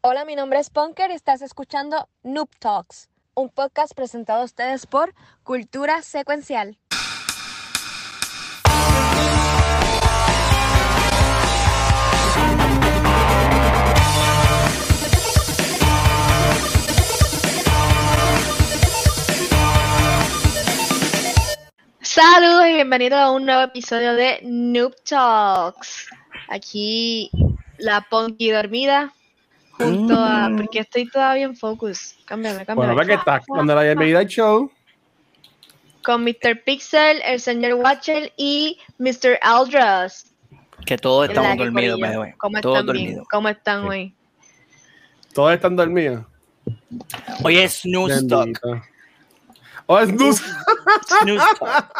Hola, mi nombre es Punker y estás escuchando Noob Talks, un podcast presentado a ustedes por Cultura Secuencial. Saludos y bienvenidos a un nuevo episodio de Noob Talks. Aquí la Punky dormida junto a. Mm. Porque estoy todavía en focus. Cámbiame, cámbiame. Bueno, para que está cuando la bienvenida al show. Con Mr. Pixel, el señor Watcher y Mr. Aldras. Que todos estamos dormidos, corilla. by the way. ¿Cómo Todos están dormidos. ¿Cómo están Sí. hoy? Todos están dormidos. Hoy es Snooze Talk. Oh, es Snooze. Snooze.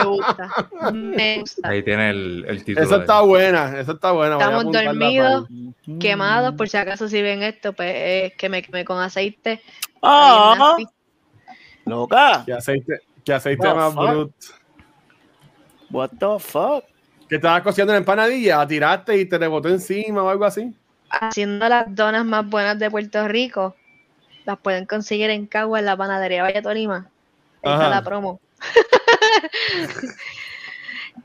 Me gusta. Me gusta. Ahí tiene el, el título. Esa está buena, esa está buena. Estamos dormidos, para- quemados, por si acaso si ven esto, pues es que me quemé con aceite. Ah, loca. Qué aceite, qué aceite What más the fuck? bruto. What the fuck? Que estabas cociendo la empanadilla, la tiraste y te rebotó encima o algo así. Haciendo las donas más buenas de Puerto Rico. Las pueden conseguir en Cagua, en la panadería Valle Tolima. Ajá. la promo.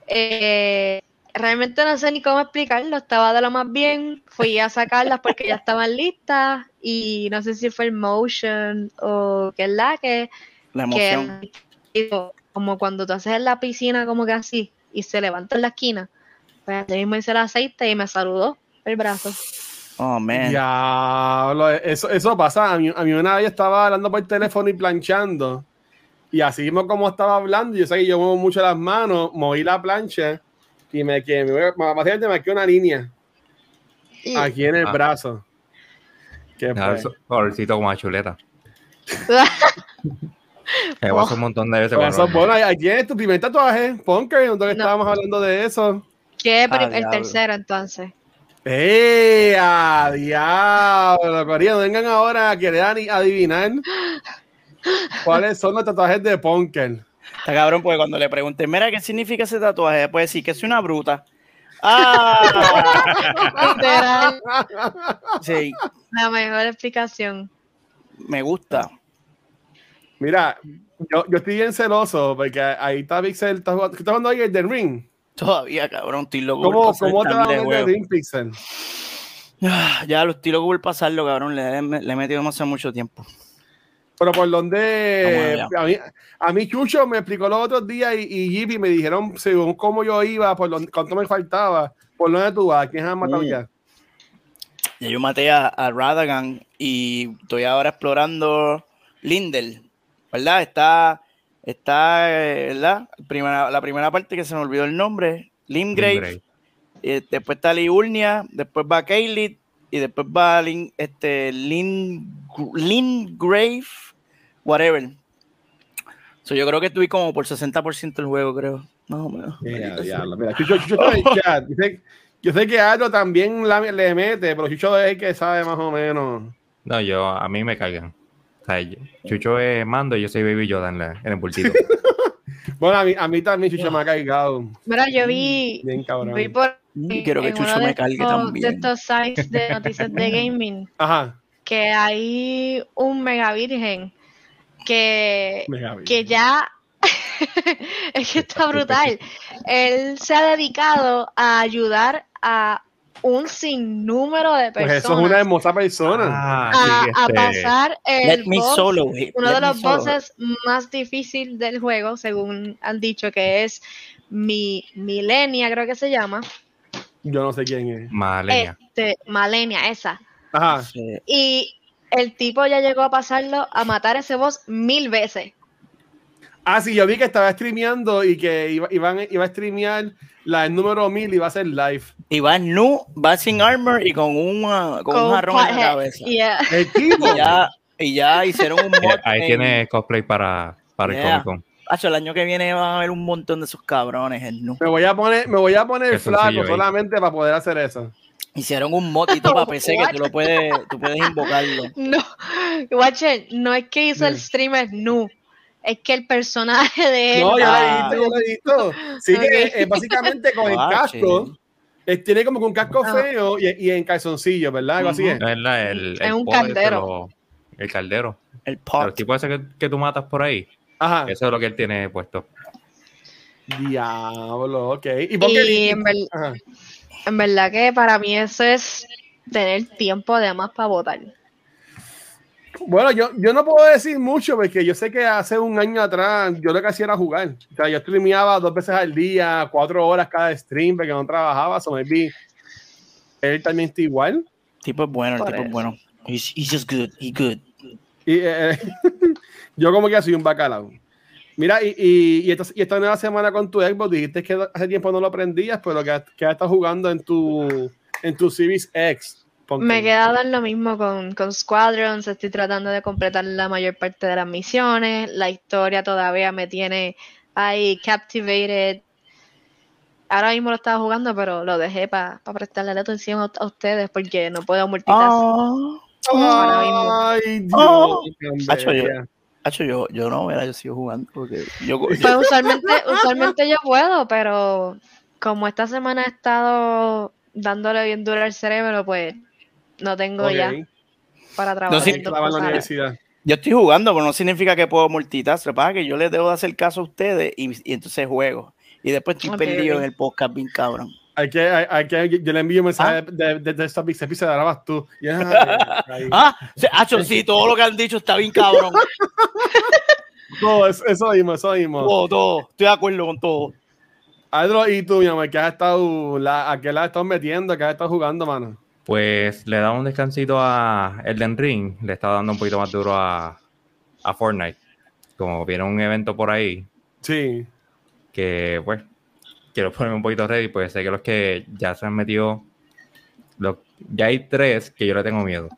Eh, realmente no sé ni cómo explicarlo. Estaba de lo más bien. Fui a sacarlas porque ya estaban listas. Y no sé si fue el motion o qué es la que. La que emoción. digo, como cuando tú haces en la piscina, como que así, y se levanta en la esquina. Pues así mismo hice el aceite y me saludó el brazo. Oh, man. Diablo, eso, eso pasa. A mí, a mí una vez estaba hablando por teléfono y planchando. Y así mismo como estaba hablando, yo sé que yo muevo mucho las manos, moví la plancha y me quedé, me, me, básicamente me quedé una línea aquí en el Ah. brazo. ¿Qué eso- Pobrecito como a chuleta. Me Oh. un montón de veces. Eso es bueno. Ahí tienes tu primer tatuaje, Punker, donde No. estábamos hablando de eso. ¿Qué Ah, el diablo. tercero entonces? ¡Eh! ¡A diablo! Vengan ahora a querer adivinar cuáles son los tatuajes de Punker. Está cabrón porque cuando le pregunté, mira, ¿qué significa ese tatuaje? Puede decir que es una bruta. Ah, sí, la mejor explicación. me gusta. Mira, yo, yo estoy bien celoso porque ahí está Pixel. ¿Estás jugando, ¿estás jugando ahí el del Ring? Todavía, cabrón, estoy loco. ¿Cómo, cómo te va. Ring, Pixel? Ah, Ya lo estoy loco por pasarlo, cabrón. Le, le he metido hace mucho tiempo. Pero por donde. A mí, a mí Chucho me explicó los otros días y, y Jippy me dijeron según cómo yo iba, por donde, cuánto me faltaba, por dónde tú vas, quién has matado Mm. ya. Ya yo maté a, a Radagan y estoy ahora explorando Lindel, ¿verdad? Está, está, eh, ¿verdad? Primera, la primera parte que se me olvidó el nombre, Limgrave, Limgrave. eh, después está Liurnia, después va Kaylit y después va Lin, este, Lin, Lingrave, whatever. So, yo creo que estuve como por 60% del juego, creo. Más o menos. Mira, diablo, mira, Chucho, Chucho está en el chat. Dice- yo sé que Aldo también la- le mete, pero Chucho es el que sabe más o menos. No, yo, a mí me cargan. O sea, Chucho es mando y yo soy Baby Yoda en, la- en el bultito. Bueno, a mí, a mí también Chucho me ha cargado. Mira, yo vi, Bien cabrón. vi por Y quiero que Chucho de me cargue estos- de también. estos sites de noticias de gaming Ajá. que hay un mega virgen que, que ya es que está brutal. Él se ha dedicado a ayudar a un sinnúmero de Pues personas eso es una hermosa persona. Ah, a, este, pasar el Let me boss, solo it. uno Let de me los bosses más difícil del juego, según han dicho que es mi Milenia, creo que se llama. Yo no sé quién es. Malenia. Este, Malenia, esa. Ajá. Sí. Y el tipo ya llegó a pasarlo a matar a ese boss mil veces. Ah, sí, yo vi que estaba streameando y que iba, iba a streamear la el número 1000 y va a ser live. Y va nu, va sin armor y con, una, con, un jarrón en la cabeza. Yeah. El tipo. Y ya, y ya hicieron un mod. Eh, Ahí en- tiene cosplay para, para Yeah. el Comic Con. Hacho, el año que viene van a haber un montón de esos cabrones en nu. Me voy a poner, me voy a poner flaco ahí. solamente para poder hacer eso. Hicieron un modito para PC que tú lo puedes, tú puedes invocarlo. No, Watcher, no es que hizo el streamer nu, es que el personaje de él. No, yo lo he Ah. visto, yo lo he visto. Sí que eh, básicamente con el Ah, casco, sí. Eh, tiene como que un casco Ah. feo y, y en calzoncillo, ¿verdad? Algo así Ujú. es. No es la- el, Es el un pod ese, caldero. lo- el caldero. El Pero el pot. tipo ese que, que tú matas por ahí. Ajá. Eso es lo que él tiene puesto. Diablo, ok. ¿Y por qué? Y en, ver- Ajá. En verdad que para mí eso es tener tiempo de más para votar. Bueno, yo, yo no puedo decir mucho porque yo sé que hace un año atrás yo lo que hacía era jugar. O sea, yo streameaba dos veces al día, cuatro horas cada stream porque no trabajaba. So maybe él también está igual. tipo es bueno, el Por tipo es eso. bueno. He's, he's just good. He good. Y eh, yo como que soy un bacalao. Mira, y, y, y, esta, y esta nueva semana con tu Xbox, dijiste que hace tiempo no lo aprendías, pero que, que has estado jugando en tu, en tu Series X. Ponte. Me he quedado en lo mismo con, con Squadrons, estoy tratando de completar la mayor parte de las misiones, la historia todavía me tiene ahí captivated. Ahora mismo lo estaba jugando, pero lo dejé para prestarle la atención a, a ustedes porque no puedo multitask. Ah, mismo. Ay, Dios. Oh. Hacho, yo- yo, no, mira, yo sigo jugando porque yo, Pues usualmente, usualmente yo puedo, pero como esta semana he estado dándole bien duro al cerebro, pues no tengo ya para trabajar. la universidad. yo estoy jugando, pero no significa que puedo multitask. Lo que pasa es que yo les debo de hacer caso a ustedes y, y entonces juego. Y después estoy perdido en el podcast bien cabrón. Hay que, hay, hay que, yo le envío un mensaje Ah. de, de, de esta pizza, pizza, grabas tú. Y, ah. Ah, sí, Hacho, sí, todo lo que han dicho está bien cabrón. No, eso, eso mismo, eso mismo. Todo, todo. Estoy de acuerdo con todo. Adro, y tú, mi amor, ¿qué has estado, la, ¿a qué la has estado metiendo? ¿Qué has estado jugando, mano? Pues le da un descansito a Elden Ring, le está dando un poquito más duro a, a Fortnite. Como viene un evento por ahí, Sí. que pues quiero ponerme un poquito ready, pues sé que los que ya se han metido, los- ya hay tres que yo le tengo miedo,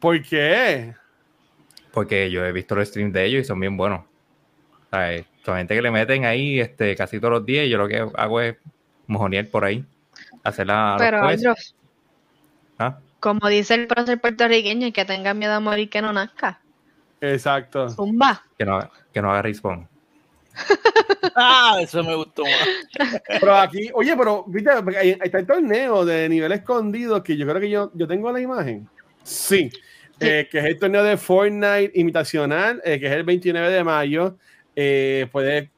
¿Por qué? porque yo he visto los streams de ellos y son bien buenos. ¿Sabes? Son gente que le meten ahí este, casi todos los días y yo lo que hago es mojonear por ahí, hacer la... los Pero. Andros, ¿Ah? como dice el prócer puertorriqueño, que tenga miedo a morir que no nazca. Exacto. Zumba. que no, que no haga respawn. Ah, eso me gustó más. Pero aquí, oye, pero, viste, está el torneo de nivel escondido que yo creo que yo, yo tengo la imagen. Sí. Eh, que es el torneo de Fortnite invitacional, eh, que es el 29 de mayo. Eh, puedes,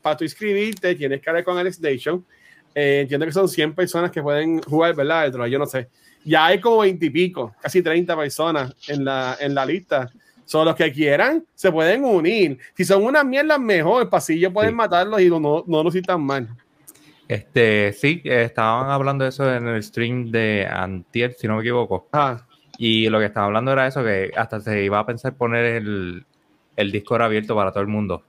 para tú inscribirte, tienes que hablar con Alex Station. Eh, entiendo que son 100 personas que pueden jugar, ¿verdad? Yo no sé. Ya hay como 20 y pico, casi 30 personas en la, en la lista. Son los que quieran, se pueden unir. Si son unas mierdas, mejor. Para así yo pueden Sí. matarlos y no, no, no lucir tan mal. Este, sí, estaban hablando de eso en el stream de Antier, si no me equivoco. Ah, Y lo que estaban hablando era eso, que hasta se iba a pensar poner el, el Discord abierto para todo el mundo.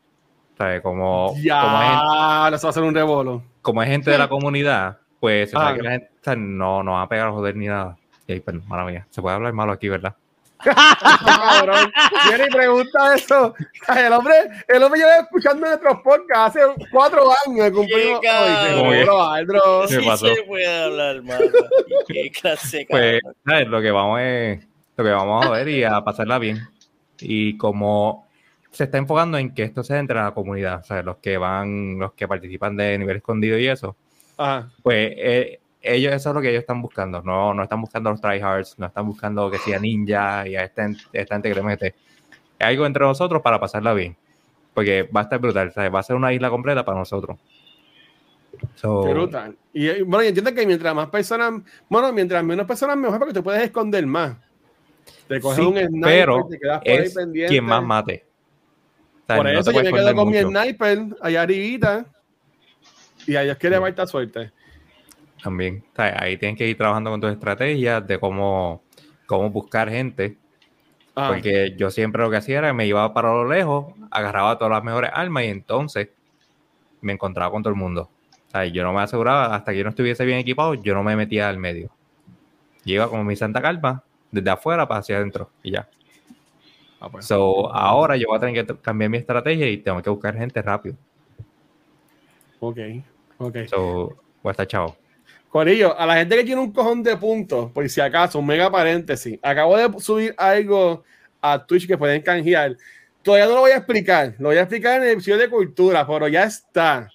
O sea, como, como, es, ya, eso va a ser un rebolo. como es gente de la comunidad, pues Ah. que la gente o sea, no, no va a pegar a joder ni nada. Y ahí, perdón, mala mía, se puede hablar malo aquí, ¿verdad? Cabrón, viene y pregunta eso. El hombre, el hombre lleva escuchando nuestros podcasts hace cuatro años. Cumplimos Qué Aldro. ¿Qué Sí pasó? se puede hablar, mano. Qué clase, Pues. Lo que vamos es, lo que vamos a ver y a pasarla bien. Y como se está enfocando en que esto se entre a la comunidad, ¿sabes? Los que van, los que participan de nivel escondido y eso, Ajá. pues eh, ellos, eso es lo que ellos están buscando. No, no están buscando los tryhards, no están buscando que sea ninja y a esta, esta gente que le mete. Es algo entre nosotros para pasarla bien. Porque va a estar brutal, ¿sabes? Va a ser una isla completa para nosotros. So, brutal. Y bueno, y entiendo que mientras más personas, bueno, mientras menos personas, mejor porque te puedes esconder más. Te coges Sí, un sniper, pero te quedas por ahí pendiente. quien más mate. O sea, Por no eso yo me quedo con mi sniper allá arribita. Y a Dios quiere Sí. falta suerte. También. O sea, ahí tienes que ir trabajando con tus estrategias de cómo, cómo buscar gente. Ah, Porque yo siempre lo que hacía era me iba para lo lejos, agarraba todas las mejores armas y entonces me encontraba con todo el mundo. O sea, yo no me aseguraba, hasta que yo no estuviese bien equipado, yo no me metía al medio. Iba como mi santa calma, desde afuera para hacia adentro y ya. ah, pues. So, ahora yo voy a tener que cambiar mi estrategia y tengo que buscar gente rápido. Ok, ok. So, voy a estar chavo. Corillo, a la gente que tiene un cojón de puntos, por si acaso, un mega paréntesis, acabo de subir algo a Twitch que pueden canjear. Todavía no lo voy a explicar, lo voy a explicar en el episodio de cultura, pero ya está.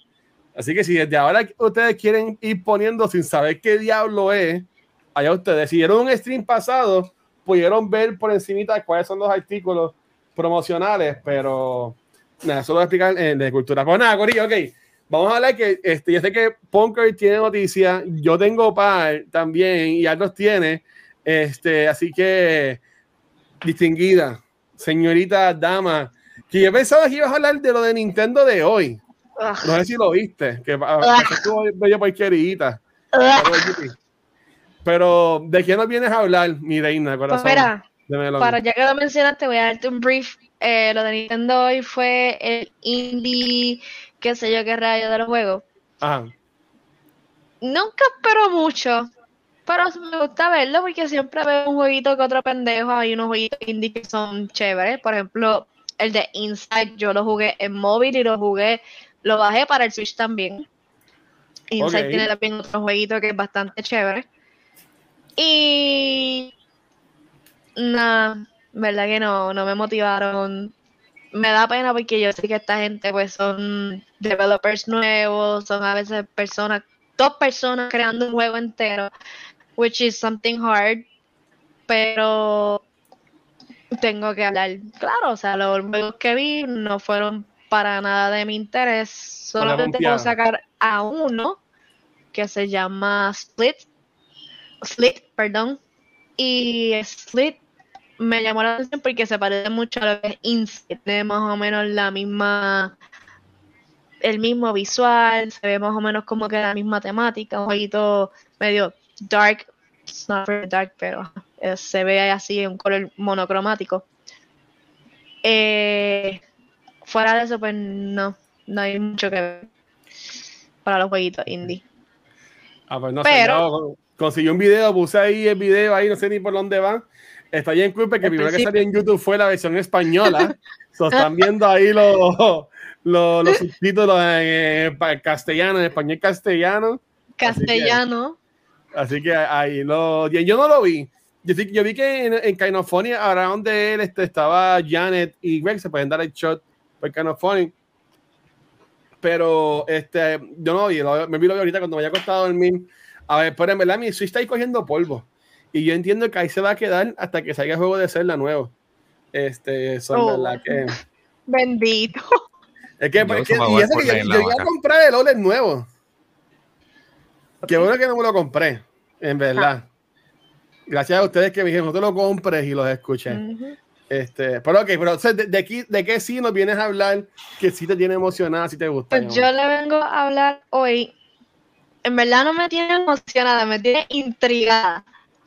Así que si desde ahora ustedes quieren ir poniendo sin saber qué diablo es, allá ustedes. Si vieron un stream pasado, pudieron ver por encima cuáles son los artículos promocionales, pero nada, eso lo voy a explicar en de cultura. Pues nada, Corillo, ok. Vamos a hablar que este, yo sé que Punker tiene noticias, yo tengo par también y Arnold tiene. Este, así que distinguida, señorita dama, que yo pensaba que ibas a hablar de lo de Nintendo de hoy. No sé si lo viste, que estuvo medio porquerita. Pero, ¿de qué nos vienes a hablar, mi reina, corazón? Pues para ya que lo mencionaste, voy a darte un brief. Eh, lo de Nintendo hoy fue el indie, qué sé yo, qué rayo de los juegos. Ajá. Nunca espero mucho, pero me gusta verlo porque siempre veo un jueguito que otro pendejo. Hay unos jueguitos indie que son chéveres. Por ejemplo, el de Inside, yo lo jugué en móvil y lo jugué, lo bajé para el Switch también. Inside tiene también otro jueguito que es bastante chévere. Y nada, verdad que no, no me motivaron. Me da pena porque yo sé que esta gente pues son developers nuevos, son a veces personas, dos personas creando un juego entero which is something hard, pero tengo que hablar claro, o sea, los juegos que vi no fueron para nada de mi interés, solamente puedo sacar a uno que se llama Split, Split, perdón, y Split me llamó la atención porque se parece mucho a lo que es Inside, tiene más o menos la misma el mismo visual, se ve más o menos como que la misma temática, un jueguito medio dark, it's not very dark, pero eh, se ve así en un color monocromático. Eh, fuera de eso, pues no, no hay mucho que ver para los jueguitos indie. Ah, pues no pero, sé, conseguí un video, puse ahí el video, ahí no sé ni por dónde va. Está en culpa que primero que salió en YouTube fue la versión española. so, están viendo ahí los, los, subtítulos en, castellano, en español castellano. Castellano. Así que ahí lo. Yo no lo vi. Yo, yo vi que en, en ahora donde él este, estaba Janet y Greg, se pueden dar el shot por Kainophony. Pero este, yo no vi, me vi lo vi ahorita cuando me haya costado dormir. A ver, pero en verdad mi Switch está ahí cogiendo polvo. Y yo entiendo que ahí se va a quedar hasta que salga el juego de Zelda nuevo. Este, son oh. verdad que. Bendito. Es que, porque, y eso que yo, yo iba a comprar el OLED nuevo. Qué bueno que no me lo compré, en verdad. Gracias a ustedes que me dijeron, no te lo compres y los escuché. Este, pero ok, pero de, aquí, ¿de qué sí nos vienes a hablar que sí te tiene emocionada, si te gusta? Pues yo le vengo a hablar hoy. En verdad no me tiene emocionada, me tiene intrigada.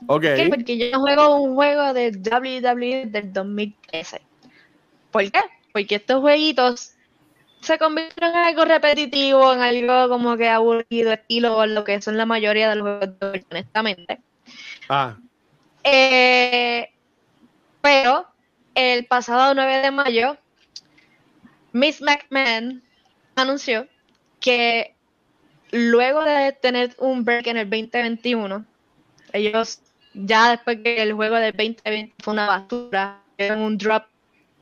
Ok. Porque yo juego un juego de WWE del 2013. ¿Por qué? Porque estos jueguitos se convirtieron en algo repetitivo, en algo como que aburrido, estilo lo que son la mayoría de los juegos, honestamente. Ah. Eh, pero el pasado 9 de mayo, Miss McMahon anunció que luego de tener un break en el 2021, ellos ya después que el juego del 2020 fue una basura, era un drop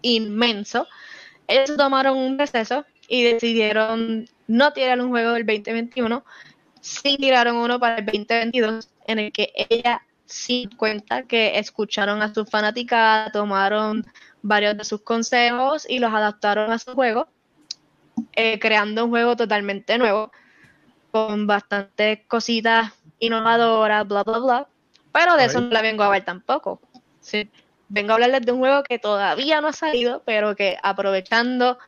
inmenso, ellos tomaron un receso y decidieron no tirar un juego del 2021, sí tiraron uno para el 2022 en el que ella sí cuenta que escucharon a sus fanáticas, tomaron varios de sus consejos y los adaptaron a su juego, eh, creando un juego totalmente nuevo, con bastantes cositas innovadoras, bla, bla, bla. Pero de eso no la vengo a ver tampoco. Sí vengo a hablarles de un juego que todavía no ha salido, pero que aprovechando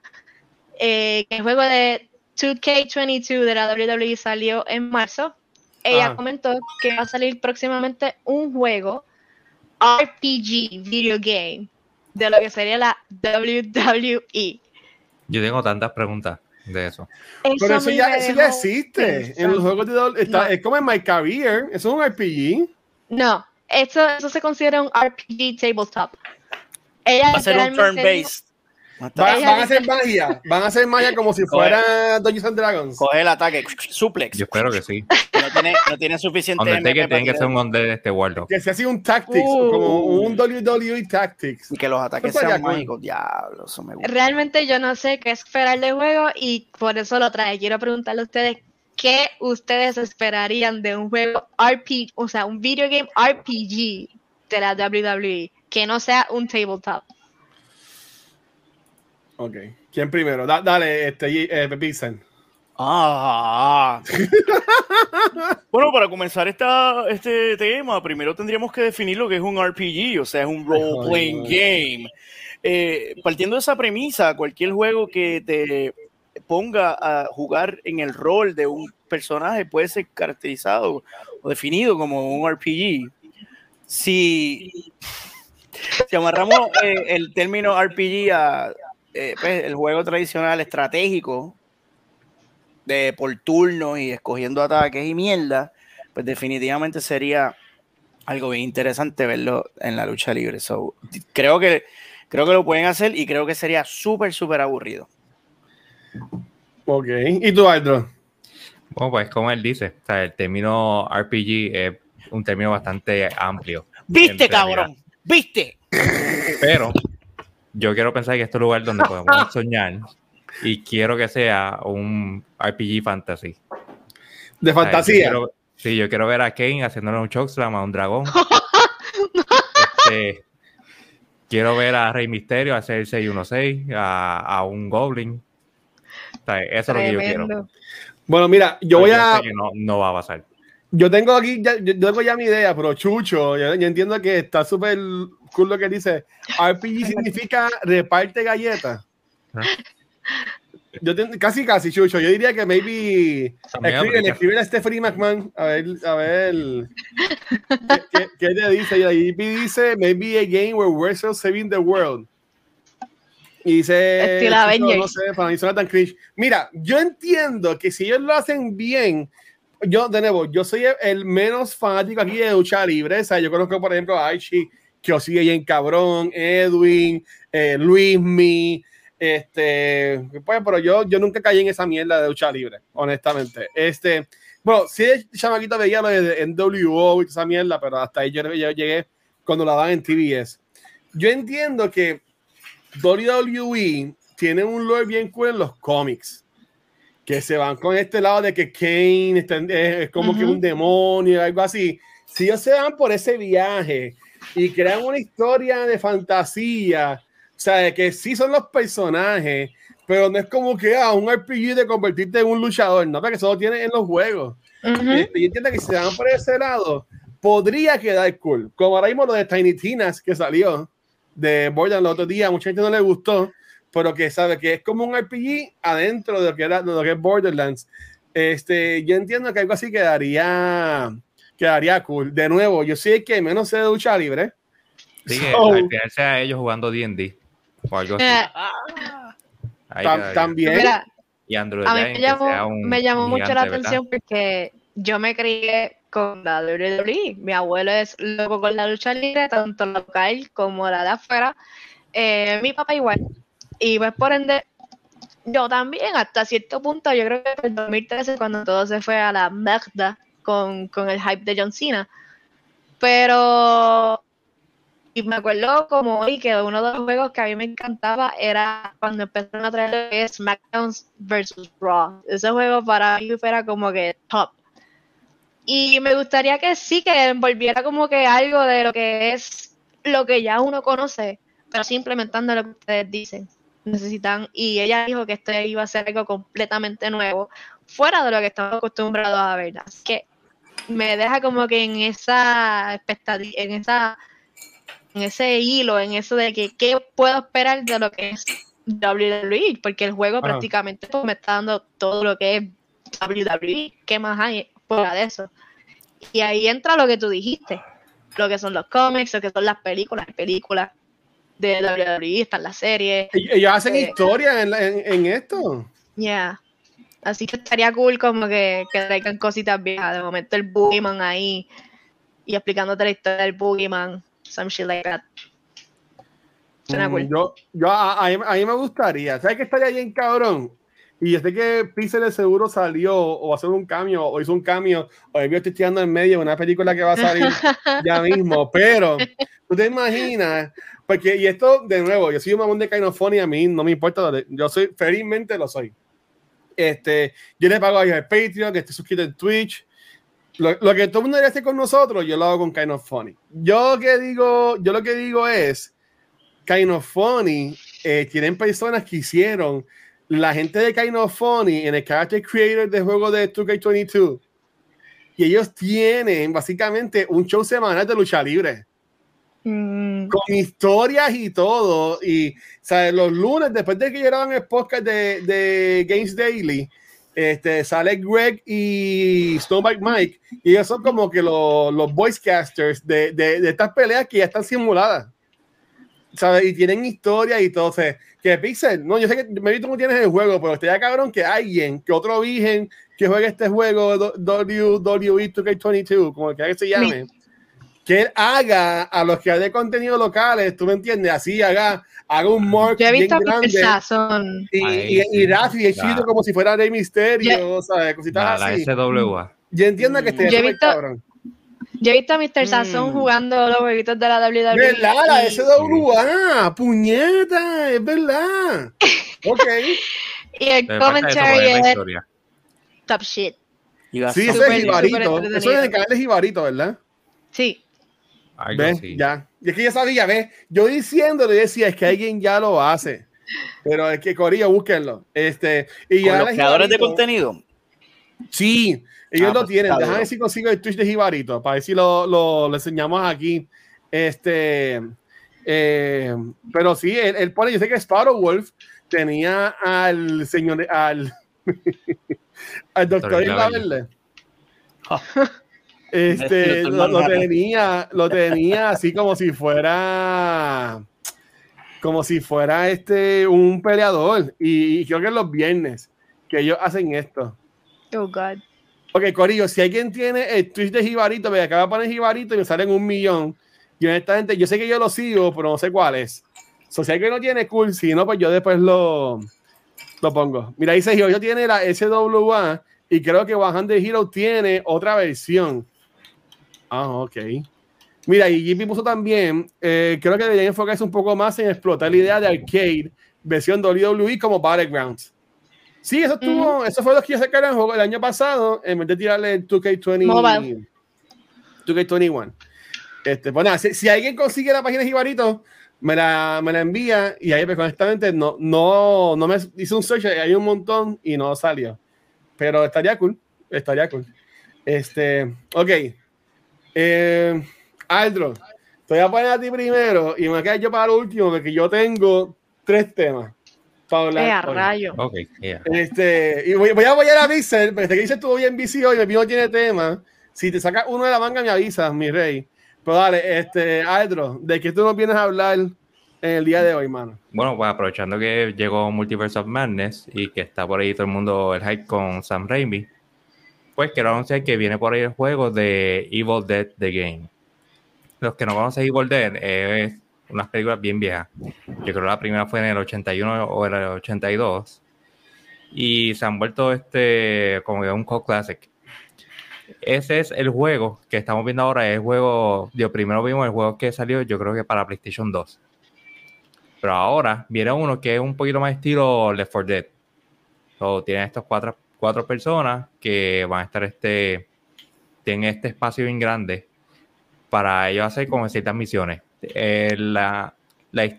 eh, que el juego de 2K22 de la WWE salió en marzo, ella comentó que va a salir próximamente un juego RPG video game de lo que sería la WWE. Yo tengo tantas preguntas de eso. Pero eso ya, existe. En los juegos de está, es como en My Career, eso es un RPG. No, eso, eso se considera un RPG tabletop. Ella Va a ser un turn-based. Va- van a hacer magia. Van a hacer magia como si Coge. fuera Dungeons and Dragons. Coge el ataque, suplex. Yo espero que sí. No tiene, no tiene suficiente. Undertaker tiene que ser un Undead de este Warlock. Que se hace un Tactics, Uh. como un WWE Tactics. Y que los ataques sean cool. mágicos. Diablo, eso me gusta. Realmente yo no sé qué esperar del juego y por eso lo trae. Quiero preguntarle a ustedes qué ustedes esperarían de un juego RPG, o sea, un video game RPG de la WWE, que no sea un tabletop. Ok. ¿Quién primero? Da- dale, este, eh. Ah. bueno, para comenzar esta, este tema, primero tendríamos que definir lo que es un RPG, o sea, es un role-playing game. Eh, partiendo de esa premisa, cualquier juego que te ponga a jugar en el rol de un personaje puede ser caracterizado o definido como un RPG. Si, si amarramos eh, el término RPG a eh, pues, el juego tradicional estratégico, de por turno y escogiendo ataques y mierda, pues definitivamente sería algo bien interesante verlo en la lucha libre. Creo que creo que lo pueden hacer y creo que sería súper, súper aburrido. Ok. ¿Y tú, Aldro? Bueno, pues como él dice, o sea, el término RPG es un término bastante amplio. ¿Viste, cabrón? ¿Viste? Pero yo quiero pensar que este es un lugar donde podemos soñar y quiero que sea un RPG fantasy. De fantasía. yo quiero- sí, yo quiero ver a Kane haciéndole un chokeslam a un dragón. Este, quiero ver a Rey Misterio hacer el 616 a, a un Goblin. Sea, eso es lo que yo quiero. Tremendo. Bueno, mira, yo voy Pero a. que no, no va a pasar. Yo tengo aquí, ya, yo tengo ya mi idea, pero Chucho, yo, yo entiendo que está súper cool lo que dice. RPG significa reparte galletas. ¿Ah? Yo ten- casi, casi, Chucho. Yo diría que maybe También escribe, aplica. escribe a Stephanie McMahon a ver, a ver ¿qué, qué, qué te dice. Y ahí dice maybe a game where we're still saving the world. Y dice, Estilo Avengers. no sé, para mí suena tan cringe. Mira, yo entiendo que si ellos lo hacen bien, yo, de nuevo, yo soy el, el menos fanático aquí de lucha libre. O sea, yo conozco, por ejemplo, a os sigue bien cabrón, Edwin, eh, Luismi, este, pues, pero yo, yo nunca caí en esa mierda de lucha libre, honestamente. Este, bueno, sí, chamaquito veía lo de NWO y esa mierda, pero hasta ahí yo, yo llegué cuando la daban en TBS. Yo entiendo que WWE tiene un lore bien cool en los cómics que se van con este lado de que Kane está es, como que un demonio, algo así. Si ellos se van por ese viaje y crean una historia de fantasía, o sea, de que sí son los personajes, pero no es como que ah, un RPG de convertirte en un luchador, no, porque eso lo tienen en los juegos. Ujú. Y y entiendo que si se van por ese lado, podría quedar cool. Como ahora mismo lo de Tiny Tinas que salió de Borderlands el otro día, mucha gente no le gustó, pero que sabe que es como un RPG adentro de lo que, era, de lo que es Borderlands. Este, yo entiendo que algo así quedaría, quedaría cool. De nuevo, yo sé que menos sé de lucha libre. Sí, que So, al final sea ellos jugando D&D o algo así. Eh, Ahí tam- quedaría. también. mira, Y Andrew a mí me que llamó, me llamó mucho la atención porque yo me crié con la WWE. Mi abuelo es loco con la lucha libre, tanto local como la de afuera. Eh, mi papá igual. Y pues por ende, yo también, hasta cierto punto, yo creo que en el 2013, cuando todo se fue a la merda con, con el hype de John Cena. Pero y me acuerdo como hoy que uno de los juegos que a mí me encantaba era cuando empezaron a traer lo que es SmackDown vs. Raw. Ese juego para mí fuera como que top. Y me gustaría que sí, que envolviera como que algo de lo que es lo que ya uno conoce, pero sí implementando lo que ustedes dicen. Necesitan, y ella dijo que esto iba a ser algo completamente nuevo, fuera de lo que estamos acostumbrados a ver. Así que me deja como que en esa expectativa, en esa en ese hilo, en eso de que qué puedo esperar de lo que es WWE, porque el juego prácticamente pues, me está dando todo lo que es WWE, ¿qué más hay fuera de eso? Y ahí entra lo que tú dijiste, lo que son los cómics, lo que son las películas, las películas de WWE, están las series, Ell- Ellos hacen Eh. historia en, en- en esto. ya. Así que estaría cool como que, que traigan cositas viejas, de momento el Boogeyman ahí y explicándote la historia del Boogeyman, some shit like that. Suena Mm, cool. Yo, yo a, a mí, a mí me gustaría. ¿Sabes que estaría bien cabrón? Y yo sé que Pixel de seguro salió o hacer un cambio o hizo un cambio o yo estoy tirando en medio de una película que va a salir ya mismo. Pero tú te imaginas, porque y esto de nuevo, yo soy un mamón de Kainofón y a mí no me importa, yo soy felizmente lo soy. Este, yo le pago a ellos el Patreon, que esté suscrito en Twitch. Lo, lo que todo el mundo debería hacer con nosotros, yo lo hago con Kind of Funny. Yo que digo, yo lo que digo es, Kind of Funny, eh, tienen personas que hicieron la gente de Kind of Funny en el character creator de juego de 2K22. Y ellos tienen básicamente un show semanal de lucha libre Mm, con historias y todo. Y ¿sabes? los lunes, después de que graban el podcast de, de Games Daily, este, sale Greg y Snowbike Mike, y ellos son como que los, los voice casters de, de, de estas peleas que ya están simuladas. ¿Sabes? Y tienen historia y todo. O sea, que Pixel, no, yo sé que me tú no tienes el juego, pero estaría cabrón que alguien, que otro virgen que juegue este juego WWE 2K22, como que se llame, que él haga a los que de contenido locales, tú me entiendes, así haga, haga un mark Yo he bien visto a grande. Y, Ahí, y, y sí. Rafi es chido como si fuera Rey Misterio, ¿sabes? Cositas La, la así. SWA. Yo entiendo que esté Yo he súper visto- cabrón. Yo he visto a Mr. Sazón Mm. jugando los jueguitos de la WWE. ¿Verdad? La SWA, puñeta, es verdad. Ok. Y el porque commentary es top shit. Sí, ese es Jibarito. Eso es entretenido. el canal de Jibarito, ¿verdad? Sí. ¿Ves? Ya. Y es que ya sabía, ¿ves? Yo diciéndole decía, es que alguien ya lo hace. Pero es que Corillo, búsquenlo. Este, y con los creadores de contenido. Sí, ellos Ah, lo pues, tienen. Déjame ver si consigo el Twitch de Jibarito, para ver si lo, lo, lo enseñamos aquí. Este, eh, pero sí, él, él pone, yo sé que Sparrow Wolf tenía al señor, al, al doctor Isla. Este, Doctor lo, tenía, lo tenía así como si fuera, como si fuera este un peleador. Y, y creo que es los viernes que ellos hacen esto. Oh, God. Ok, Corillo, si alguien tiene el Twitch de Jibarito, me acaba de poner Jibarito y me salen un millón. Y honestamente, yo sé que yo lo sigo, pero no sé cuál es. So, si alguien no tiene cool, si no, pues yo después lo, lo pongo. Mira, dice yo tiene la SWA y creo que 100 Hero tiene otra versión. Ah, ok. Mira, y Jimmy puso también, eh, creo que deberían enfocarse un poco más en explotar la idea de arcade, versión WWE como Battlegrounds. Sí, eso estuvo, eso fue lo que sacaron el juego el año pasado, en vez de tirarle el 2K20, Mobile. 2K21. Este, pues nada, si, si alguien consigue la página de Jibarito, me la, me la envía y ahí, pues honestamente, no, no, no me hice un search, hay un montón y no salió. Pero estaría cool, estaría cool. Este, ok. Eh, Aldro, te voy a poner a ti primero y me voy a quedar yo para el último porque yo tengo tres temas para hablar. Eh, a hoy. rayo. Ok, yeah. Este, y voy, voy a apoyar a Pixel, pero este que dice estuvo bien vicio y me no tiene tema. Si te sacas uno de la manga, me avisas, mi rey. Pero dale, este, Aldro, ¿de qué tú nos vienes a hablar en el día de hoy, mano? Bueno, pues aprovechando que llegó Multiverse of Madness y que está por ahí todo el mundo el hype con Sam Raimi, pues quiero anunciar que viene por ahí el juego de Evil Dead The Game. Los que no conocen Evil Dead es unas películas bien viejas. Yo creo que la primera fue en el 81 o en el 82 y se han vuelto este como un cult classic. Ese es el juego que estamos viendo ahora. Es el juego, yo primero vimos el juego que salió, yo creo que para PlayStation 2. Pero ahora viene uno que es un poquito más estilo Left 4 Dead. So, tienen estas cuatro, cuatro personas que van a estar este. Tienen este espacio bien grande para ellos hacer como ciertas misiones. Eh, la, la-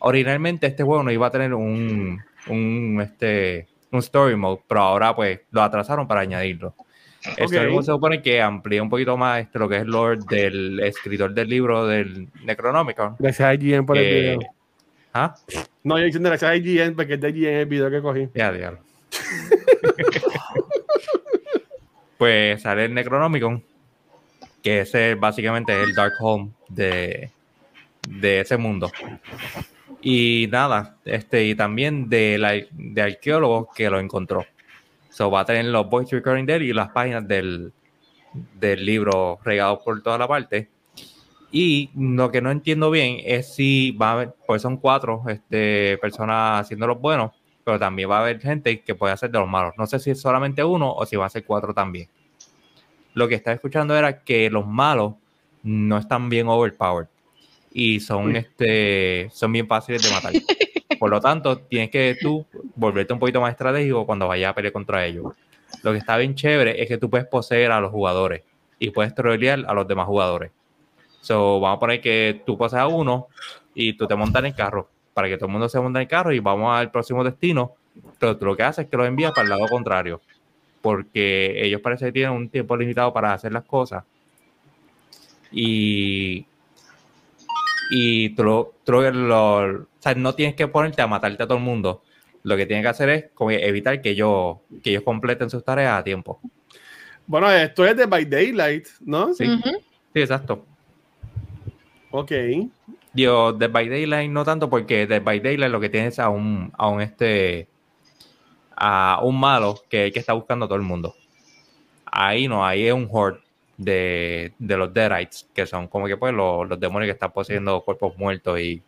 originalmente este juego no iba a tener un, un, este, un story mode, pero ahora pues lo atrasaron para añadirlo. El Ok. story mode se supone que amplía un poquito más este, lo que es el lore del escritor del libro del Necronomicon. Gracias a IGN por el video. ¿Ah? No, yo diciendo gracias a IGN porque es de IGN el video que cogí. Ya, diablo. pues sale el Necronomicon, que ese básicamente el Dark Home de, de ese mundo. Y nada, este, y también de, la, de arqueólogos que lo encontró. So va a tener los voice recording de él y las páginas del, del libro regados por toda la parte. Y lo que no entiendo bien es si va a haber, pues son cuatro este, personas haciendo los buenos, pero también va a haber gente que puede hacer de los malos. No sé si es solamente uno o si va a ser cuatro también. Lo que estaba escuchando era que los malos no están bien overpowered y son, este, son bien fáciles de matar. Por lo tanto, tienes que tú volverte un poquito más estratégico cuando vayas a pelear contra ellos. Lo que está bien chévere es que tú puedes poseer a los jugadores y puedes trolear a los demás jugadores. So, vamos a poner que tú pases a uno y tú te montas en el carro para que todo el mundo se monte en el carro y vamos al próximo destino. Pero tú lo que haces es que los envías para el lado contrario porque ellos parece que tienen un tiempo limitado para hacer las cosas. Y, y tú, lo- tú lo- o sea, no tienes que ponerte a matarte a todo el mundo. Lo que tienes que hacer es como evitar que ellos, que ellos completen sus tareas a tiempo. Bueno, esto es de By Daylight, ¿no? Sí. Sí, exacto. Ok. Digo, Dead by Daylight no tanto porque Dead by Daylight lo que tienes es a un, a un este a un malo que, que está buscando a todo el mundo. Ahí no, ahí es un horde de, de los Deadites, que son como que pues los, los demonios que están poseyendo cuerpos muertos y,